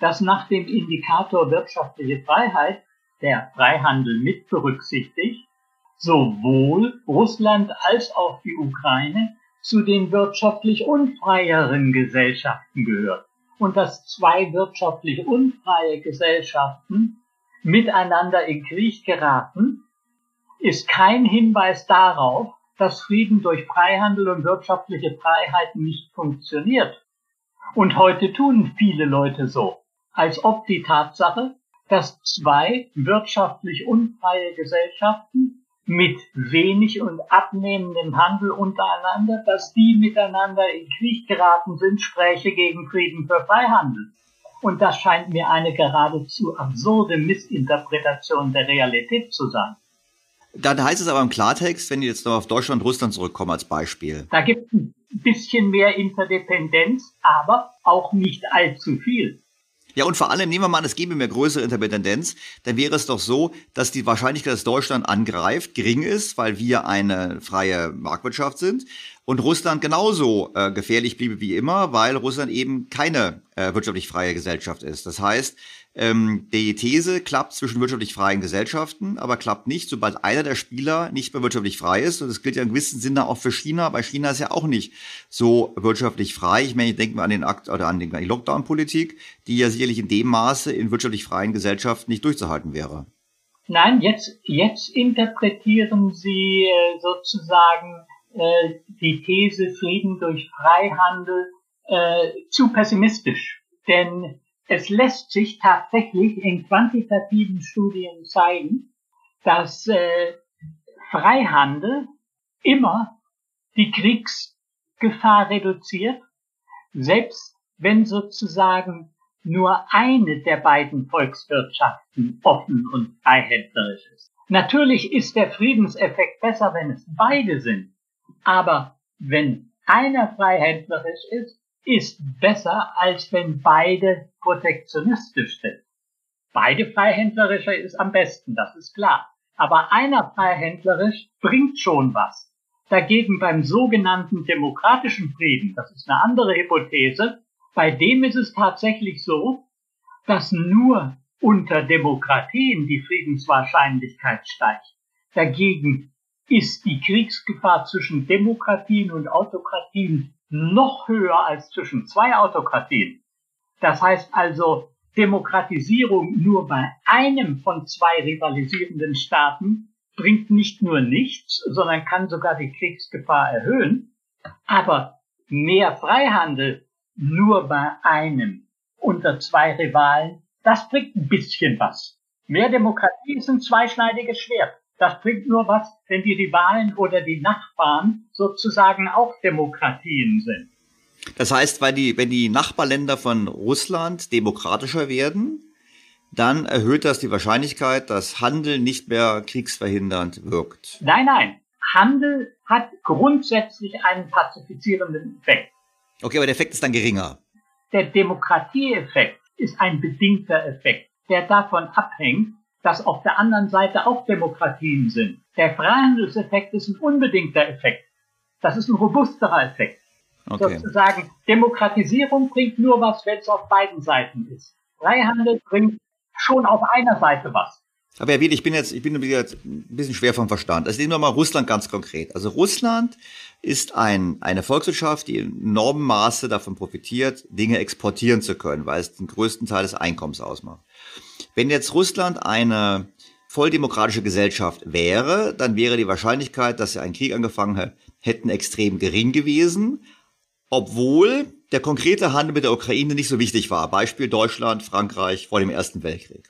dass nach dem Indikator wirtschaftliche Freiheit, der Freihandel mit berücksichtigt, sowohl Russland als auch die Ukraine zu den wirtschaftlich unfreieren Gesellschaften gehört. Und dass zwei wirtschaftlich unfreie Gesellschaften miteinander in Krieg geraten, ist kein Hinweis darauf, dass Frieden durch Freihandel und wirtschaftliche Freiheit nicht funktioniert. Und heute tun viele Leute so, als ob die Tatsache, dass zwei wirtschaftlich unfreie Gesellschaften mit wenig und abnehmendem Handel untereinander, dass die miteinander in Krieg geraten sind, spräche gegen Frieden für Freihandel. Und das scheint mir eine geradezu absurde Missinterpretation der Realität zu sein. Dann heißt es aber im Klartext, wenn die jetzt noch auf Deutschland und Russland zurückkommen als Beispiel. Da gibt es ein bisschen mehr Interdependenz, aber auch nicht allzu viel. Ja, und vor allem nehmen wir mal an, es gäbe mehr größere Interdependenz, dann wäre es doch so, dass die Wahrscheinlichkeit, dass Deutschland angreift, gering ist, weil wir eine freie Marktwirtschaft sind und Russland genauso äh, gefährlich bliebe wie immer, weil Russland eben keine äh, wirtschaftlich freie Gesellschaft ist. Das heißt, ähm, die These klappt zwischen wirtschaftlich freien Gesellschaften, aber klappt nicht, sobald einer der Spieler nicht mehr wirtschaftlich frei ist. Und das gilt ja in gewissem Sinne auch für China, weil China ist ja auch nicht so wirtschaftlich frei. Ich meine, ich denke mal an den Akt oder an, die Lockdown-Politik, die ja sicherlich in dem Maße in wirtschaftlich freien Gesellschaften nicht durchzuhalten wäre. Nein, jetzt, jetzt interpretieren Sie äh, sozusagen äh, die These Frieden durch Freihandel äh, zu pessimistisch. Denn es lässt sich tatsächlich in quantitativen Studien zeigen, dass äh, Freihandel immer die Kriegsgefahr reduziert, selbst wenn sozusagen nur eine der beiden Volkswirtschaften offen und freihändlerisch ist. Natürlich ist der Friedenseffekt besser, wenn es beide sind. Aber wenn einer freihändlerisch ist, ist besser, als wenn beide protektionistisch sind. Beide freihändlerische ist am besten, das ist klar. Aber einer freihändlerisch bringt schon was. Dagegen beim sogenannten demokratischen Frieden, das ist eine andere Hypothese, bei dem ist es tatsächlich so, dass nur unter Demokratien die Friedenswahrscheinlichkeit steigt. Dagegen ist die Kriegsgefahr zwischen Demokratien und Autokratien noch höher als zwischen zwei Autokratien. Das heißt also, Demokratisierung nur bei einem von zwei rivalisierenden Staaten bringt nicht nur nichts, sondern kann sogar die Kriegsgefahr erhöhen. Aber mehr Freihandel nur bei einem unter zwei Rivalen, das bringt ein bisschen was. Mehr Demokratie ist ein zweischneidiges Schwert. Das bringt nur was, wenn die Rivalen oder die Nachbarn sozusagen auch Demokratien sind. Das heißt, weil die, wenn die Nachbarländer von Russland demokratischer werden, dann erhöht das die Wahrscheinlichkeit, dass Handel nicht mehr kriegsverhindernd wirkt. Nein, nein. Handel hat grundsätzlich einen pazifizierenden Effekt. Okay, aber der Effekt ist dann geringer. Der Demokratieeffekt ist ein bedingter Effekt, der davon abhängt, dass auf der anderen Seite auch Demokratien sind. Der Freihandelseffekt ist ein unbedingter Effekt. Das ist ein robusterer Effekt. Okay. Sozusagen, Demokratisierung bringt nur was, wenn es auf beiden Seiten ist. Freihandel bringt schon auf einer Seite was. Aber Herr Wied, ich bin jetzt, ich bin jetzt ein bisschen schwer vom Verstand. Also nehmen wir mal Russland ganz konkret. Also Russland ist ein, eine Volkswirtschaft, die in enormem Maße davon profitiert, Dinge exportieren zu können, weil es den größten Teil des Einkommens ausmacht. Wenn jetzt Russland eine volldemokratische Gesellschaft wäre, dann wäre die Wahrscheinlichkeit, dass sie einen Krieg angefangen hätten, extrem gering gewesen, obwohl der konkrete Handel mit der Ukraine nicht so wichtig war. Beispiel Deutschland, Frankreich vor dem Ersten Weltkrieg.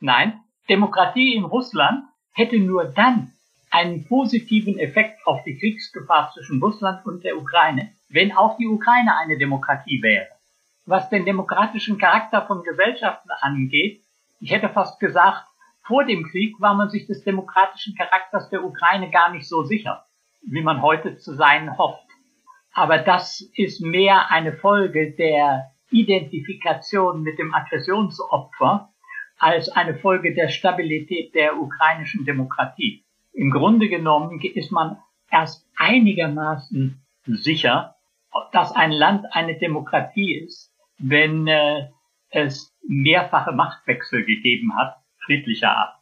Nein, Demokratie in Russland hätte nur dann einen positiven Effekt auf die Kriegsgefahr zwischen Russland und der Ukraine, wenn auch die Ukraine eine Demokratie wäre. Was den demokratischen Charakter von Gesellschaften angeht, ich hätte fast gesagt, vor dem Krieg war man sich des demokratischen Charakters der Ukraine gar nicht so sicher, wie man heute zu sein hofft. Aber das ist mehr eine Folge der Identifikation mit dem Aggressionsopfer als eine Folge der Stabilität der ukrainischen Demokratie. Im Grunde genommen ist man erst einigermaßen sicher, dass ein Land eine Demokratie ist, wenn äh, es mehrfache Machtwechsel gegeben hat, friedlicher Art.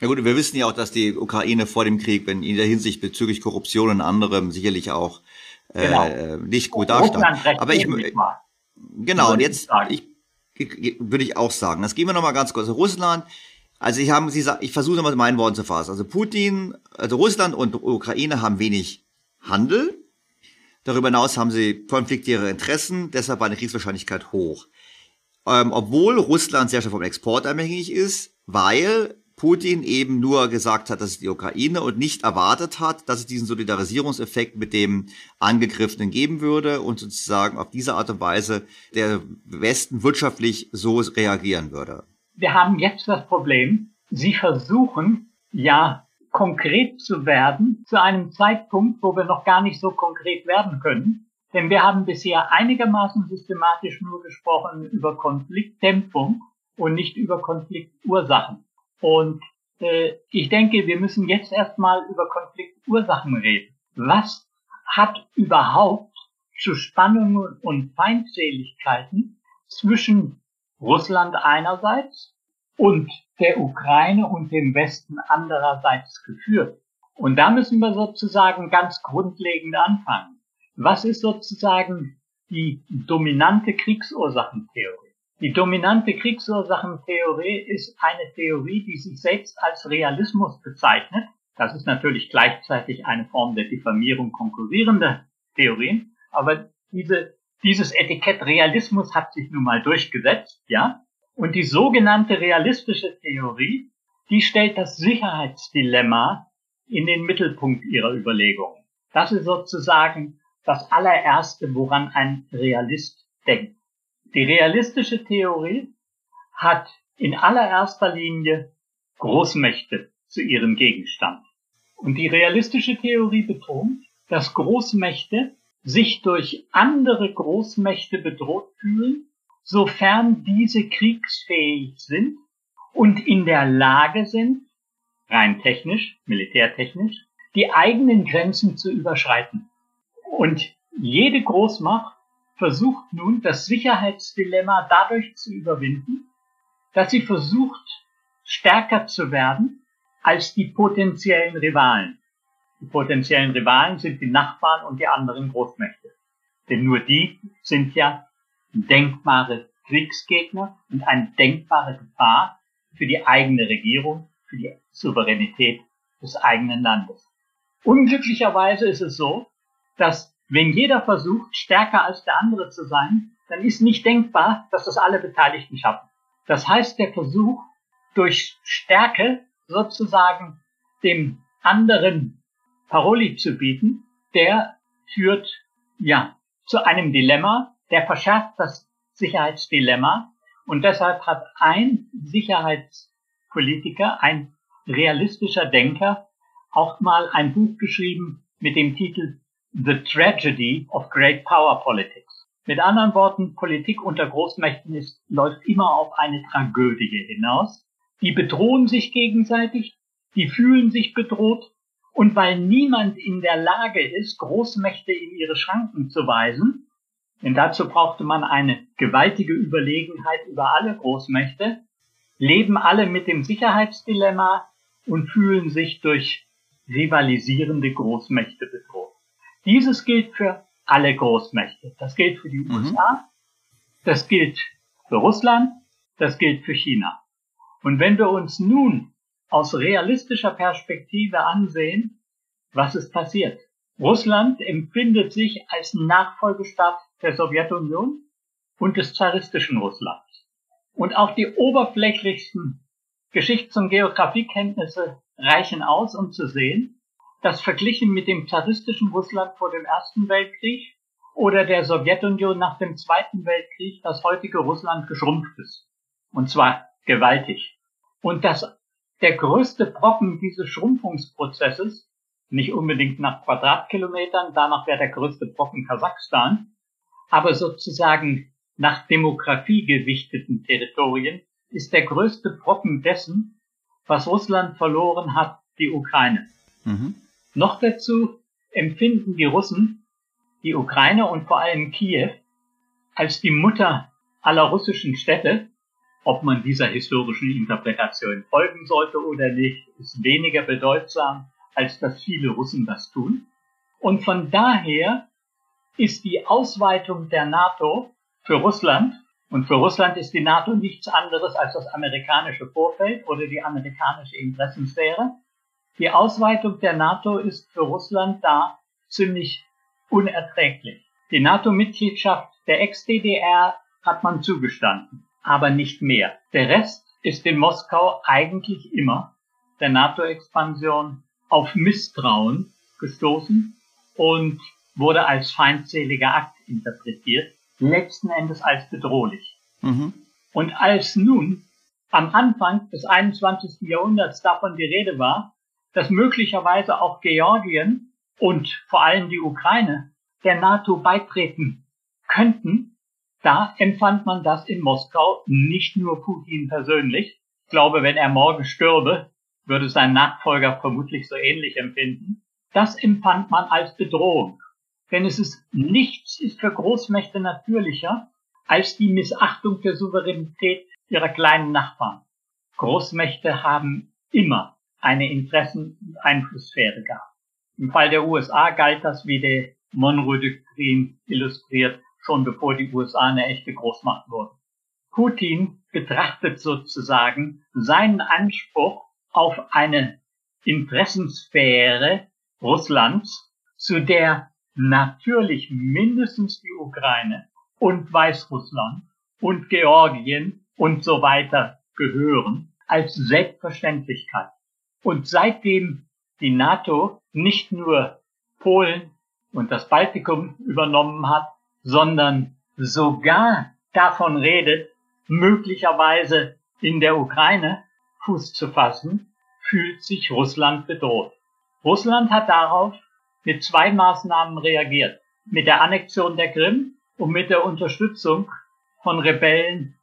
Ja gut, wir wissen ja auch, dass die Ukraine vor dem Krieg, wenn in der Hinsicht bezüglich Korruption und anderem sicherlich auch äh, genau. nicht gut dastand. Aber ich, genau, und jetzt, ich würde ich auch sagen. Das gehen wir nochmal ganz kurz. Russland, also ich habe, Sie ich versuche nochmal meinen Worten zu fassen. Also Putin, also Russland und Ukraine haben wenig Handel. Darüber hinaus haben sie konfliktäre Interessen, deshalb war eine Kriegswahrscheinlichkeit hoch. Ähm, obwohl Russland sehr stark vom Export abhängig ist, weil Putin eben nur gesagt hat, dass es die Ukraine und nicht erwartet hat, dass es diesen Solidarisierungseffekt mit dem Angegriffenen geben würde und sozusagen auf diese Art und Weise der Westen wirtschaftlich so reagieren würde. Wir haben jetzt das Problem, Sie versuchen ja konkret zu werden zu einem Zeitpunkt, wo wir noch gar nicht so konkret werden können. Denn wir haben bisher einigermaßen systematisch nur gesprochen über Konfliktdämpfung und nicht über Konfliktursachen. Und äh, ich denke, wir müssen jetzt erstmal über Konfliktursachen reden. Was hat überhaupt zu Spannungen und Feindseligkeiten zwischen Russland einerseits und der Ukraine und dem Westen andererseits geführt? Und da müssen wir sozusagen ganz grundlegend anfangen. Was ist sozusagen die dominante Kriegsursachentheorie? Die dominante Kriegsursachentheorie ist eine Theorie, die sich selbst als Realismus bezeichnet. Das ist natürlich gleichzeitig eine Form der Diffamierung konkurrierender Theorien, aber diese, dieses Etikett Realismus hat sich nun mal durchgesetzt, ja. Und die sogenannte realistische Theorie, die stellt das Sicherheitsdilemma in den Mittelpunkt ihrer Überlegungen. Das ist sozusagen das allererste, woran ein Realist denkt. Die realistische Theorie hat in allererster Linie Großmächte zu ihrem Gegenstand. Und die realistische Theorie betont, dass Großmächte sich durch andere Großmächte bedroht fühlen, sofern diese kriegsfähig sind und in der Lage sind, rein technisch, militärtechnisch, die eigenen Grenzen zu überschreiten. Und jede Großmacht versucht nun, das Sicherheitsdilemma dadurch zu überwinden, dass sie versucht, stärker zu werden als die potenziellen Rivalen. Die potenziellen Rivalen sind die Nachbarn und die anderen Großmächte. Denn nur die sind ja denkbare Kriegsgegner und eine denkbare Gefahr für die eigene Regierung, für die Souveränität des eigenen Landes. Unglücklicherweise ist es so, dass wenn jeder versucht, stärker als der andere zu sein, dann ist nicht denkbar, dass das alle Beteiligten schaffen. Das heißt, der Versuch, durch Stärke sozusagen dem anderen Paroli zu bieten, der führt, ja, zu einem Dilemma, der verschärft das Sicherheitsdilemma und deshalb hat ein Sicherheitspolitiker, ein realistischer Denker, auch mal ein Buch geschrieben mit dem Titel The Tragedy of Great Power Politics. Mit anderen Worten, Politik unter Großmächten ist, läuft immer auf eine Tragödie hinaus. Die bedrohen sich gegenseitig, die fühlen sich bedroht und weil niemand in der Lage ist, Großmächte in ihre Schranken zu weisen, denn dazu brauchte man eine gewaltige Überlegenheit über alle Großmächte, leben alle mit dem Sicherheitsdilemma und fühlen sich durch rivalisierende Großmächte bedroht. Dieses gilt für alle Großmächte. Das gilt für die mhm. USA, das gilt für Russland, das gilt für China. Und wenn wir uns nun aus realistischer Perspektive ansehen, was ist passiert? Russland empfindet sich als Nachfolgestaat der Sowjetunion und des zaristischen Russlands. Und auch die oberflächlichsten Geschichts- und Geografiekenntnisse reichen aus, um zu sehen, das verglichen mit dem zaristischen Russland vor dem Ersten Weltkrieg oder der Sowjetunion nach dem Zweiten Weltkrieg das heutige Russland geschrumpft ist. Und zwar gewaltig. Und dass der größte Brocken dieses Schrumpfungsprozesses, nicht unbedingt nach Quadratkilometern, danach wäre der größte Brocken Kasachstan, aber sozusagen nach Demografie gewichteten Territorien, ist der größte Brocken dessen, was Russland verloren hat, die Ukraine. Mhm. Noch dazu empfinden die Russen die Ukraine und vor allem Kiew als die Mutter aller russischen Städte. Ob man dieser historischen Interpretation folgen sollte oder nicht, ist weniger bedeutsam, als dass viele Russen das tun. Und von daher ist die Ausweitung der NATO für Russland, und für Russland ist die NATO nichts anderes als das amerikanische Vorfeld oder die amerikanische Interessensphäre, die Ausweitung der NATO ist für Russland da ziemlich unerträglich. Die NATO-Mitgliedschaft der Ex-DDR hat man zugestanden, aber nicht mehr. Der Rest ist in Moskau eigentlich immer der NATO-Expansion auf Misstrauen gestoßen und wurde als feindseliger Akt interpretiert, letzten Endes als bedrohlich. Mhm. Und als nun am Anfang des 21. Jahrhunderts davon die Rede war, dass möglicherweise auch Georgien und vor allem die Ukraine der NATO beitreten könnten, da empfand man das in Moskau nicht nur Putin persönlich. Ich glaube, wenn er morgen stürbe, würde sein Nachfolger vermutlich so ähnlich empfinden. Das empfand man als Bedrohung. Denn es ist nichts ist für Großmächte natürlicher als die Missachtung der Souveränität ihrer kleinen Nachbarn. Großmächte haben immer eine Interessen- und Einflusssphäre gab. Im Fall der USA galt das, wie die Monroe-Doktrin illustriert, schon bevor die USA eine echte Großmacht wurden. Putin betrachtet sozusagen seinen Anspruch auf eine Interessensphäre Russlands, zu der natürlich mindestens die Ukraine und Weißrussland und Georgien und so weiter gehören, als Selbstverständlichkeit. Und seitdem die NATO nicht nur Polen und das Baltikum übernommen hat, sondern sogar davon redet, möglicherweise in der Ukraine Fuß zu fassen, fühlt sich Russland bedroht. Russland hat darauf mit zwei Maßnahmen reagiert. Mit der Annexion der Krim und mit der Unterstützung von Rebellen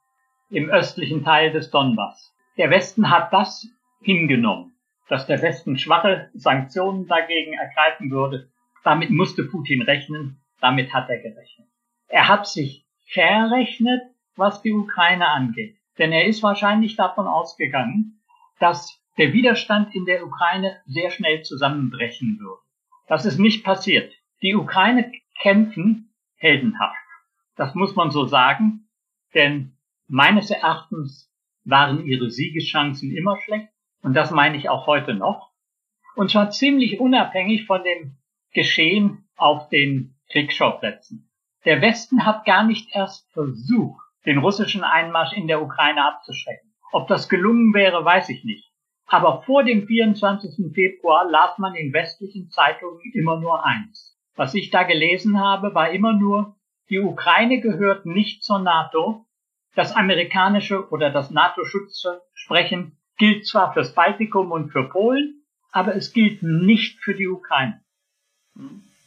im östlichen Teil des Donbass. Der Westen hat das hingenommen, dass der Westen schwache Sanktionen dagegen ergreifen würde. Damit musste Putin rechnen, damit hat er gerechnet. Er hat sich verrechnet, was die Ukraine angeht. Denn er ist wahrscheinlich davon ausgegangen, dass der Widerstand in der Ukraine sehr schnell zusammenbrechen würde. Das ist nicht passiert. Die Ukraine kämpfen heldenhaft. Das muss man so sagen, denn meines Erachtens waren ihre Siegeschancen immer schlecht und das meine ich auch heute noch. Und zwar ziemlich unabhängig von dem Geschehen auf den Kriegsschauplätzen. Der Westen hat gar nicht erst versucht, den russischen Einmarsch in der Ukraine abzuschrecken. Ob das gelungen wäre, weiß ich nicht. Aber vor dem 24. Februar las man in westlichen Zeitungen immer nur eins. Was ich da gelesen habe, war immer nur, die Ukraine gehört nicht zur NATO. Das amerikanische oder das NATO-Schutzsprechen gilt zwar fürs Baltikum und für Polen, aber es gilt nicht für die Ukraine.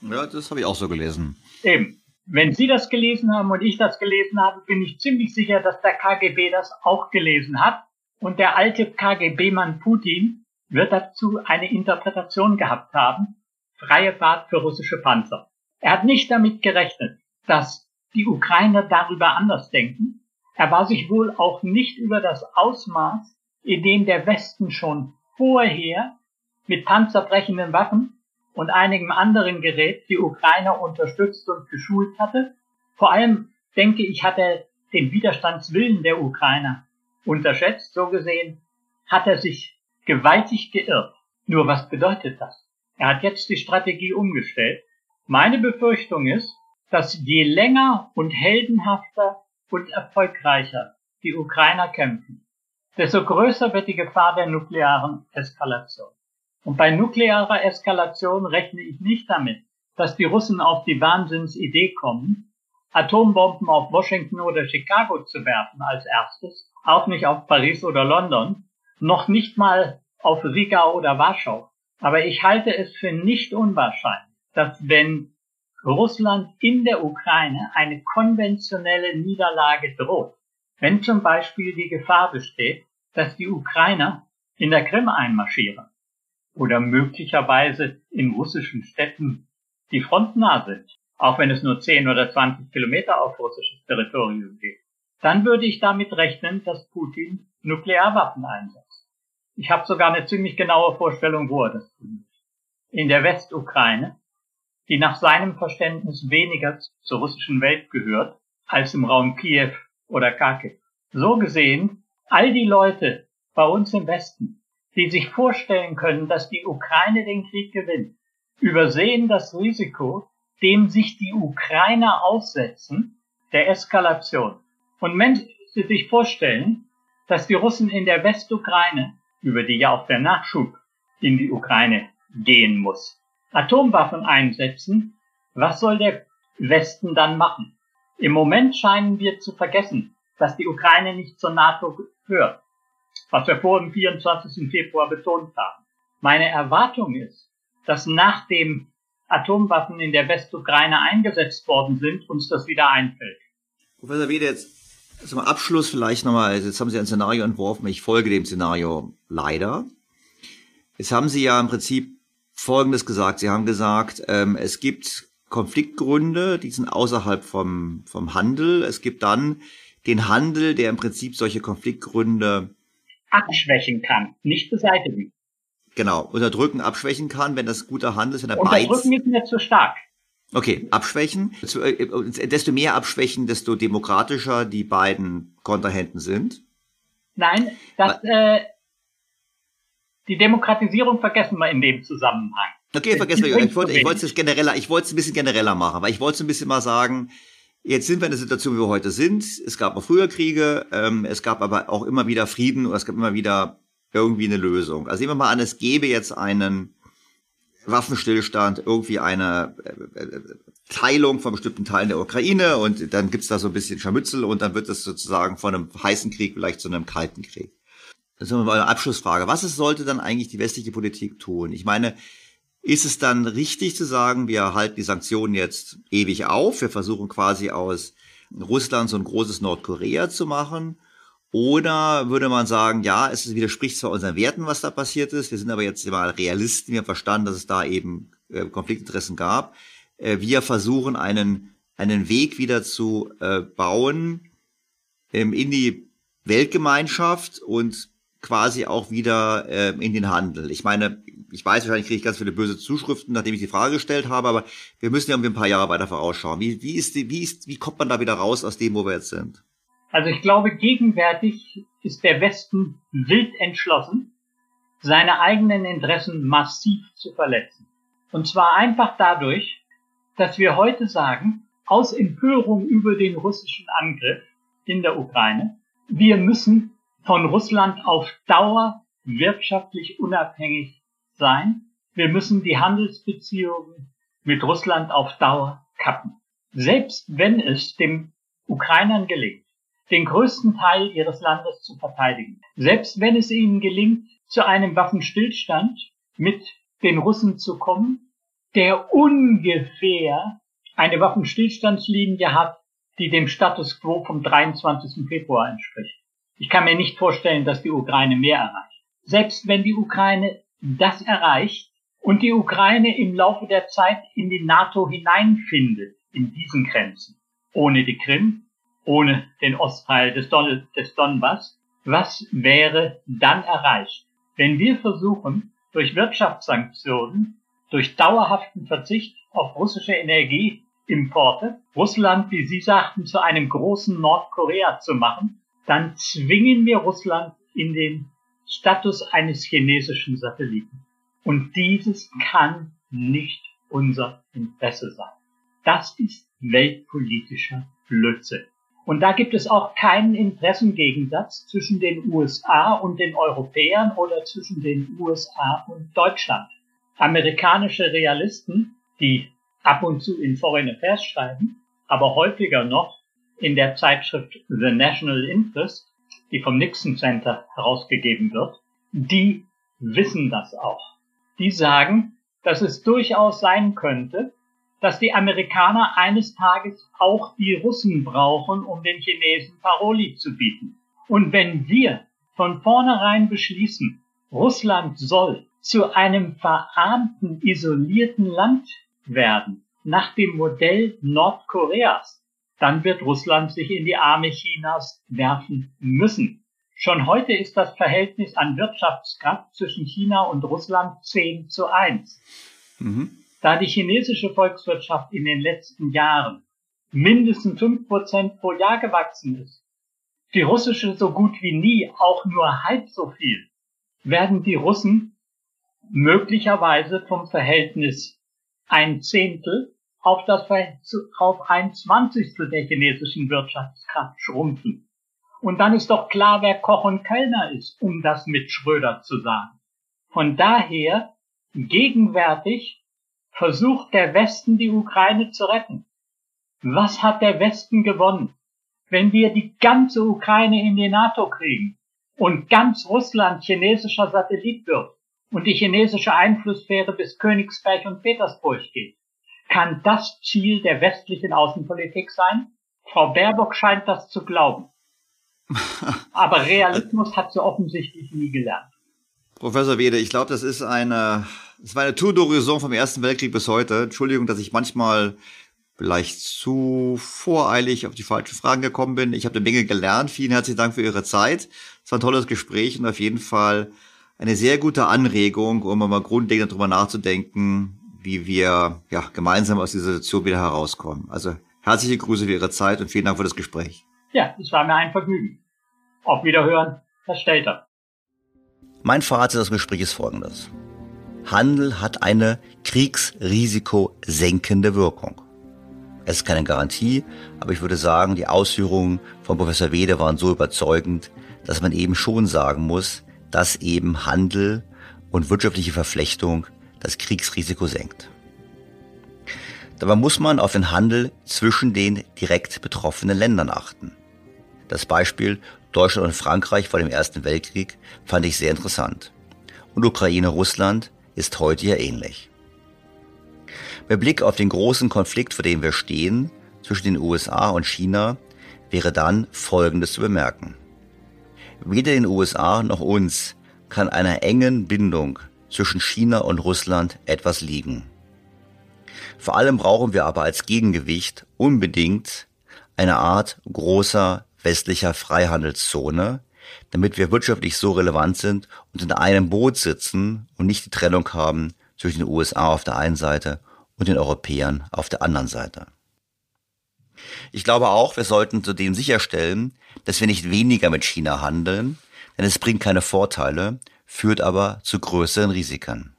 Ja, das habe ich auch so gelesen. Eben. Wenn Sie das gelesen haben und ich das gelesen habe, bin ich ziemlich sicher, dass der KGB das auch gelesen hat. Und der alte KGB-Mann Putin wird dazu eine Interpretation gehabt haben. Freie Fahrt für russische Panzer. Er hat nicht damit gerechnet, dass die Ukrainer darüber anders denken. Er war sich wohl auch nicht über das Ausmaß, in dem der Westen schon vorher mit panzerbrechenden Waffen und einigem anderen Gerät die Ukrainer unterstützt und geschult hatte. Vor allem, denke ich, hat er den Widerstandswillen der Ukrainer unterschätzt. So gesehen hat er sich gewaltig geirrt. Nur was bedeutet das? Er hat jetzt die Strategie umgestellt. Meine Befürchtung ist, dass je länger und heldenhafter und erfolgreicher die Ukrainer kämpfen, desto größer wird die Gefahr der nuklearen Eskalation. Und bei nuklearer Eskalation rechne ich nicht damit, dass die Russen auf die Wahnsinnsidee kommen, Atombomben auf Washington oder Chicago zu werfen als erstes, auch nicht auf Paris oder London, noch nicht mal auf Riga oder Warschau. Aber ich halte es für nicht unwahrscheinlich, dass wenn Russland in der Ukraine eine konventionelle Niederlage droht, wenn zum Beispiel die Gefahr besteht, dass die Ukrainer in der Krim einmarschieren, oder möglicherweise in russischen Städten die frontnah sind, auch wenn es nur 10 oder 20 Kilometer auf russisches Territorium geht, dann würde ich damit rechnen, dass Putin Nuklearwaffen einsetzt. Ich habe sogar eine ziemlich genaue Vorstellung, wo er das tut. In der Westukraine, die nach seinem Verständnis weniger zur russischen Welt gehört als im Raum Kiew oder Kharkiv. So gesehen, all die Leute bei uns im Westen, die sich vorstellen können, dass die Ukraine den Krieg gewinnt, übersehen das Risiko, dem sich die Ukrainer aussetzen, der Eskalation. Und wenn Sie sich vorstellen, dass die Russen in der Westukraine, über die ja auch der Nachschub in die Ukraine gehen muss, Atomwaffen einsetzen, was soll der Westen dann machen? Im Moment scheinen wir zu vergessen, dass die Ukraine nicht zur NATO gehört was wir vor dem 24. Februar betont haben. Meine Erwartung ist, dass nachdem Atomwaffen in der Westukraine eingesetzt worden sind, uns das wieder einfällt. Professor Wede, jetzt zum Abschluss vielleicht nochmal, jetzt haben Sie ein Szenario entworfen, ich folge dem Szenario leider. Jetzt haben Sie ja im Prinzip Folgendes gesagt. Sie haben gesagt, ähm, es gibt Konfliktgründe, die sind außerhalb vom, vom Handel. Es gibt dann den Handel, der im Prinzip solche Konfliktgründe abschwächen kann, nicht beseitigen. Genau, unterdrücken, abschwächen kann, wenn das guter Handel ist, wenn er Unterdrücken ist mir zu stark. Okay, abschwächen. Äh, desto mehr abschwächen, desto demokratischer die beiden Kontrahenten sind. Nein, das, äh, die Demokratisierung vergessen wir in dem Zusammenhang. Okay, vergessen wir. Ich wollte, ich wollte es genereller, ich wollte es ein bisschen genereller machen, weil ich wollte es ein bisschen mal sagen, Jetzt sind wir in der Situation, wie wir heute sind. Es gab auch früher Kriege, ähm, es gab aber auch immer wieder Frieden oder es gab immer wieder irgendwie eine Lösung. Also nehmen wir mal an, es gäbe jetzt einen Waffenstillstand, irgendwie eine äh, äh, Teilung von bestimmten Teilen der Ukraine und dann gibt's da so ein bisschen Scharmützel und dann wird es sozusagen von einem heißen Krieg vielleicht zu einem kalten Krieg. Das ist mal eine Abschlussfrage. Was sollte dann eigentlich die westliche Politik tun? Ich meine, ist es dann richtig zu sagen, wir halten die Sanktionen jetzt ewig auf, wir versuchen quasi aus Russland so ein großes Nordkorea zu machen? Oder würde man sagen, ja, es widerspricht zwar unseren Werten, was da passiert ist, wir sind aber jetzt mal Realisten, wir haben verstanden, dass es da eben äh, Konfliktinteressen gab. Äh, wir versuchen einen, einen Weg wieder zu äh, bauen ähm, in die Weltgemeinschaft und quasi auch wieder äh, in den Handel. Ich meine, ich weiß, wahrscheinlich kriege ich ganz viele böse Zuschriften, nachdem ich die Frage gestellt habe, aber wir müssen ja irgendwie ein paar Jahre weiter vorausschauen. Wie, wie, ist die, wie, ist, wie kommt man da wieder raus aus dem, wo wir jetzt sind? Also ich glaube, gegenwärtig ist der Westen wild entschlossen, seine eigenen Interessen massiv zu verletzen. Und zwar einfach dadurch, dass wir heute sagen, aus Empörung über den russischen Angriff in der Ukraine, wir müssen von Russland auf Dauer wirtschaftlich unabhängig sein. Wir müssen die Handelsbeziehungen mit Russland auf Dauer kappen. Selbst wenn es dem Ukrainern gelingt, den größten Teil ihres Landes zu verteidigen, selbst wenn es ihnen gelingt, zu einem Waffenstillstand mit den Russen zu kommen, der ungefähr eine Waffenstillstandslinie hat, die dem Status quo vom 23. Februar entspricht. Ich kann mir nicht vorstellen, dass die Ukraine mehr erreicht. Selbst wenn die Ukraine das erreicht und die Ukraine im Laufe der Zeit in die NATO hineinfindet, in diesen Grenzen, ohne die Krim, ohne den Ostteil des, Don des Donbass, was wäre dann erreicht? Wenn wir versuchen, durch Wirtschaftssanktionen, durch dauerhaften Verzicht auf russische Energieimporte, Russland, wie Sie sagten, zu einem großen Nordkorea zu machen, dann zwingen wir Russland in den Status eines chinesischen Satelliten. Und dieses kann nicht unser Interesse sein. Das ist weltpolitischer Blödsinn. Und da gibt es auch keinen Interessengegensatz zwischen den USA und den Europäern oder zwischen den USA und Deutschland. Amerikanische Realisten, die ab und zu in Foreign Affairs schreiben, aber häufiger noch in der Zeitschrift The National Interest, die vom Nixon Center herausgegeben wird, die wissen das auch. Die sagen, dass es durchaus sein könnte, dass die Amerikaner eines Tages auch die Russen brauchen, um den Chinesen Paroli zu bieten. Und wenn wir von vornherein beschließen, Russland soll zu einem verarmten, isolierten Land werden, nach dem Modell Nordkoreas, dann wird Russland sich in die Arme Chinas werfen müssen. Schon heute ist das Verhältnis an Wirtschaftskraft zwischen China und Russland 10 zu 1. Mhm. Da die chinesische Volkswirtschaft in den letzten Jahren mindestens 5 Prozent pro Jahr gewachsen ist, die russische so gut wie nie auch nur halb so viel, werden die Russen möglicherweise vom Verhältnis ein Zehntel auf das auf ein Zwanzigstel der chinesischen Wirtschaftskraft schrumpfen. Und dann ist doch klar, wer Koch und Kellner ist, um das mit Schröder zu sagen. Von daher, gegenwärtig versucht der Westen die Ukraine zu retten. Was hat der Westen gewonnen, wenn wir die ganze Ukraine in die NATO kriegen und ganz Russland chinesischer Satellit wird und die chinesische Einflusssphäre bis Königsberg und Petersburg geht? Kann das Ziel der westlichen Außenpolitik sein? Frau Baerbock scheint das zu glauben. [laughs] Aber Realismus hat sie offensichtlich nie gelernt. Professor Wede, ich glaube, das ist eine, das war eine Tour d'horizon vom Ersten Weltkrieg bis heute. Entschuldigung, dass ich manchmal vielleicht zu voreilig auf die falschen Fragen gekommen bin. Ich habe eine Menge gelernt. Vielen herzlichen Dank für Ihre Zeit. Es war ein tolles Gespräch und auf jeden Fall eine sehr gute Anregung, um mal grundlegend darüber nachzudenken, wie wir ja, gemeinsam aus dieser Situation wieder herauskommen. Also herzliche Grüße für Ihre Zeit und vielen Dank für das Gespräch. Ja, es war mir ein Vergnügen. Auf Wiederhören, Herr Stelter. Mein Fazit des Gesprächs ist folgendes. Handel hat eine kriegsrisikosenkende Wirkung. Es ist keine Garantie, aber ich würde sagen, die Ausführungen von Professor Wede waren so überzeugend, dass man eben schon sagen muss, dass eben Handel und wirtschaftliche Verflechtung das Kriegsrisiko senkt. Dabei muss man auf den Handel zwischen den direkt betroffenen Ländern achten. Das Beispiel Deutschland und Frankreich vor dem Ersten Weltkrieg fand ich sehr interessant. Und Ukraine-Russland ist heute ja ähnlich. Mit Blick auf den großen Konflikt, vor dem wir stehen, zwischen den USA und China, wäre dann Folgendes zu bemerken. Weder den USA noch uns kann einer engen Bindung zwischen China und Russland etwas liegen. Vor allem brauchen wir aber als Gegengewicht unbedingt eine Art großer westlicher Freihandelszone, damit wir wirtschaftlich so relevant sind und in einem Boot sitzen und nicht die Trennung haben zwischen den USA auf der einen Seite und den Europäern auf der anderen Seite. Ich glaube auch, wir sollten zudem sicherstellen, dass wir nicht weniger mit China handeln, denn es bringt keine Vorteile, führt aber zu größeren Risiken.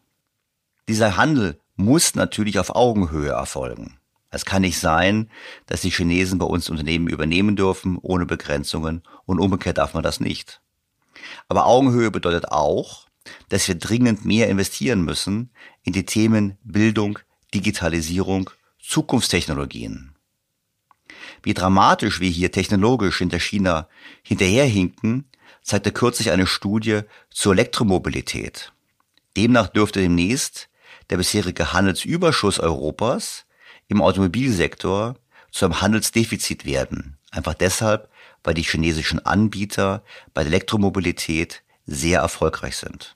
Dieser Handel muss natürlich auf Augenhöhe erfolgen. Es kann nicht sein, dass die Chinesen bei uns Unternehmen übernehmen dürfen ohne Begrenzungen und umgekehrt darf man das nicht. Aber Augenhöhe bedeutet auch, dass wir dringend mehr investieren müssen in die Themen Bildung, Digitalisierung, Zukunftstechnologien. Wie dramatisch wir hier technologisch hinter China hinterherhinken, zeigte kürzlich eine Studie zur Elektromobilität. Demnach dürfte demnächst der bisherige Handelsüberschuss Europas im Automobilsektor zu einem Handelsdefizit werden. Einfach deshalb, weil die chinesischen Anbieter bei der Elektromobilität sehr erfolgreich sind.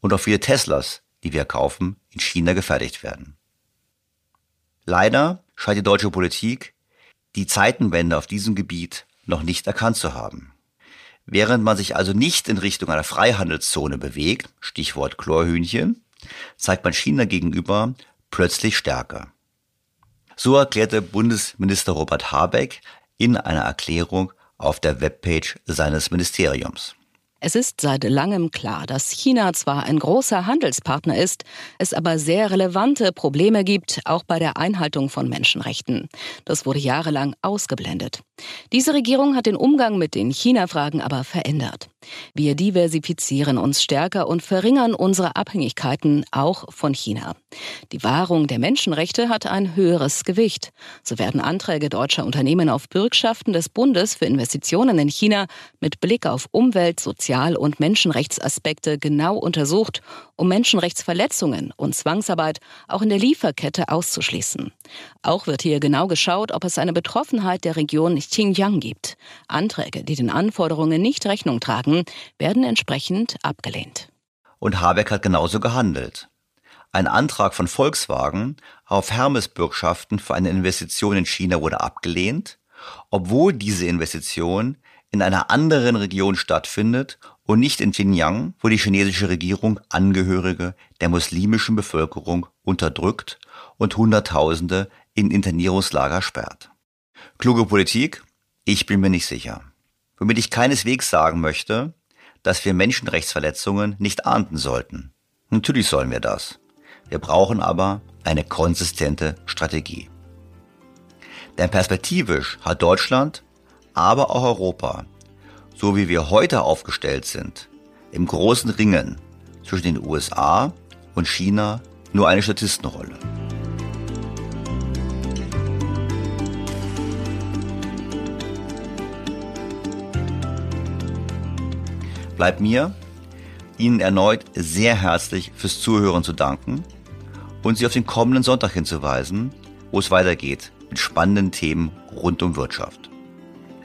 Und auch viele Teslas, die wir kaufen, in China gefertigt werden. Leider scheint die deutsche Politik die Zeitenwende auf diesem Gebiet noch nicht erkannt zu haben. Während man sich also nicht in Richtung einer Freihandelszone bewegt, Stichwort Chlorhühnchen, zeigt man China gegenüber plötzlich Stärke. So erklärte Bundesminister Robert Habeck in einer Erklärung auf der Webpage seines Ministeriums. Es ist seit langem klar, dass China zwar ein großer Handelspartner ist, es aber sehr relevante Probleme gibt, auch bei der Einhaltung von Menschenrechten. Das wurde jahrelang ausgeblendet. Diese Regierung hat den Umgang mit den China-Fragen aber verändert. Wir diversifizieren uns stärker und verringern unsere Abhängigkeiten auch von China. Die Wahrung der Menschenrechte hat ein höheres Gewicht. So werden Anträge deutscher Unternehmen auf Bürgschaften des Bundes für Investitionen in China mit Blick auf Umwelt, Sozial- und Menschenrechtsaspekte genau untersucht, um Menschenrechtsverletzungen und Zwangsarbeit auch in der Lieferkette auszuschließen. Auch wird hier genau geschaut, ob es eine Betroffenheit der Region Xinjiang gibt. Anträge, die den Anforderungen nicht Rechnung tragen, werden entsprechend abgelehnt. Und Habeck hat genauso gehandelt. Ein Antrag von Volkswagen auf Hermes-Bürgschaften für eine Investition in China wurde abgelehnt, obwohl diese Investition in einer anderen Region stattfindet und nicht in Xinjiang, wo die chinesische Regierung Angehörige der muslimischen Bevölkerung unterdrückt und Hunderttausende in Internierungslager sperrt. Kluge Politik? Ich bin mir nicht sicher. Womit ich keineswegs sagen möchte, dass wir Menschenrechtsverletzungen nicht ahnden sollten. Natürlich sollen wir das. Wir brauchen aber eine konsistente Strategie. Denn perspektivisch hat Deutschland, aber auch Europa, so wie wir heute aufgestellt sind, im großen Ringen zwischen den USA und China nur eine Statistenrolle. Bleibt mir, Ihnen erneut sehr herzlich fürs Zuhören zu danken und Sie auf den kommenden Sonntag hinzuweisen, wo es weitergeht mit spannenden Themen rund um Wirtschaft.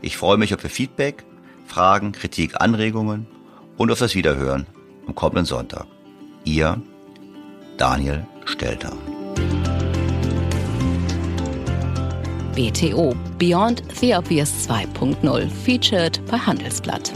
Ich freue mich auf Ihr Feedback, Fragen, Kritik, Anregungen und auf das Wiederhören am kommenden Sonntag. Ihr Daniel Stelter. BTO Beyond the Obvious 2.0 featured bei Handelsblatt.